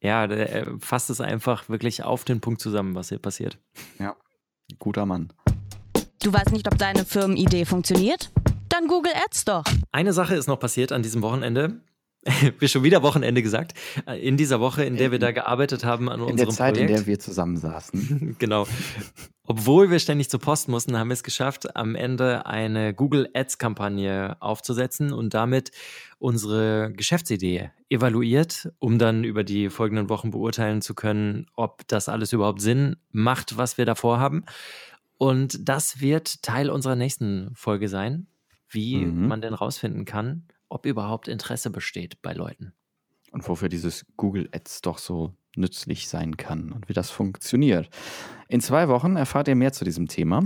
Ja, der fasst es einfach wirklich auf den Punkt zusammen, was hier passiert. Ja, guter Mann. Du weißt nicht, ob deine Firmenidee funktioniert? Dann Google Ads doch. Eine Sache ist noch passiert an diesem Wochenende. wir schon wieder Wochenende gesagt. In dieser Woche, in der wir da gearbeitet haben an In unserem der Zeit, Projekt. in der wir zusammensaßen. genau. Obwohl wir ständig zur Post mussten, haben wir es geschafft, am Ende eine Google Ads Kampagne aufzusetzen und damit unsere Geschäftsidee evaluiert, um dann über die folgenden Wochen beurteilen zu können, ob das alles überhaupt Sinn macht, was wir da vorhaben. Und das wird Teil unserer nächsten Folge sein, wie Mhm. man denn rausfinden kann, ob überhaupt Interesse besteht bei Leuten. und wofür dieses Google Ads doch so nützlich sein kann und wie das funktioniert. In zwei Wochen erfahrt ihr mehr zu diesem Thema.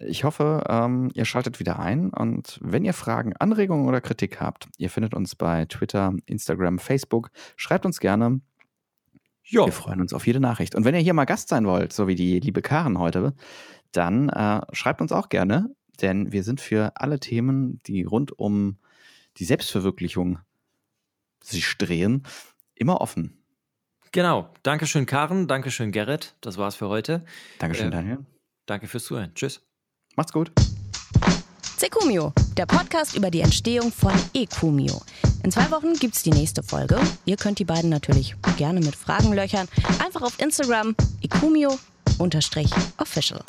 Ich hoffe, ähm, ihr schaltet wieder ein und wenn ihr Fragen, Anregungen oder Kritik habt, ihr findet uns bei Twitter, Instagram, Facebook. Schreibt uns gerne. Ja, Wir freuen uns auf jede Nachricht. Und wenn ihr hier mal Gast sein wollt, so wie die liebe Karen heute, dann äh, schreibt uns auch gerne, denn wir sind für alle Themen, die rund um die Selbstverwirklichung sich drehen, immer offen. genau. Dankeschön, Karen. Dankeschön, Gerrit. Das war's für heute. Dankeschön, Äh, Daniel. Danke fürs Zuhören. Tschüss. Macht's gut. Secumio, der Podcast über die Entstehung von Ecumio. In zwei Wochen gibt's die nächste Folge. Ihr könnt die beiden natürlich gerne mit Fragen löchern. Einfach auf Instagram ecumio-official.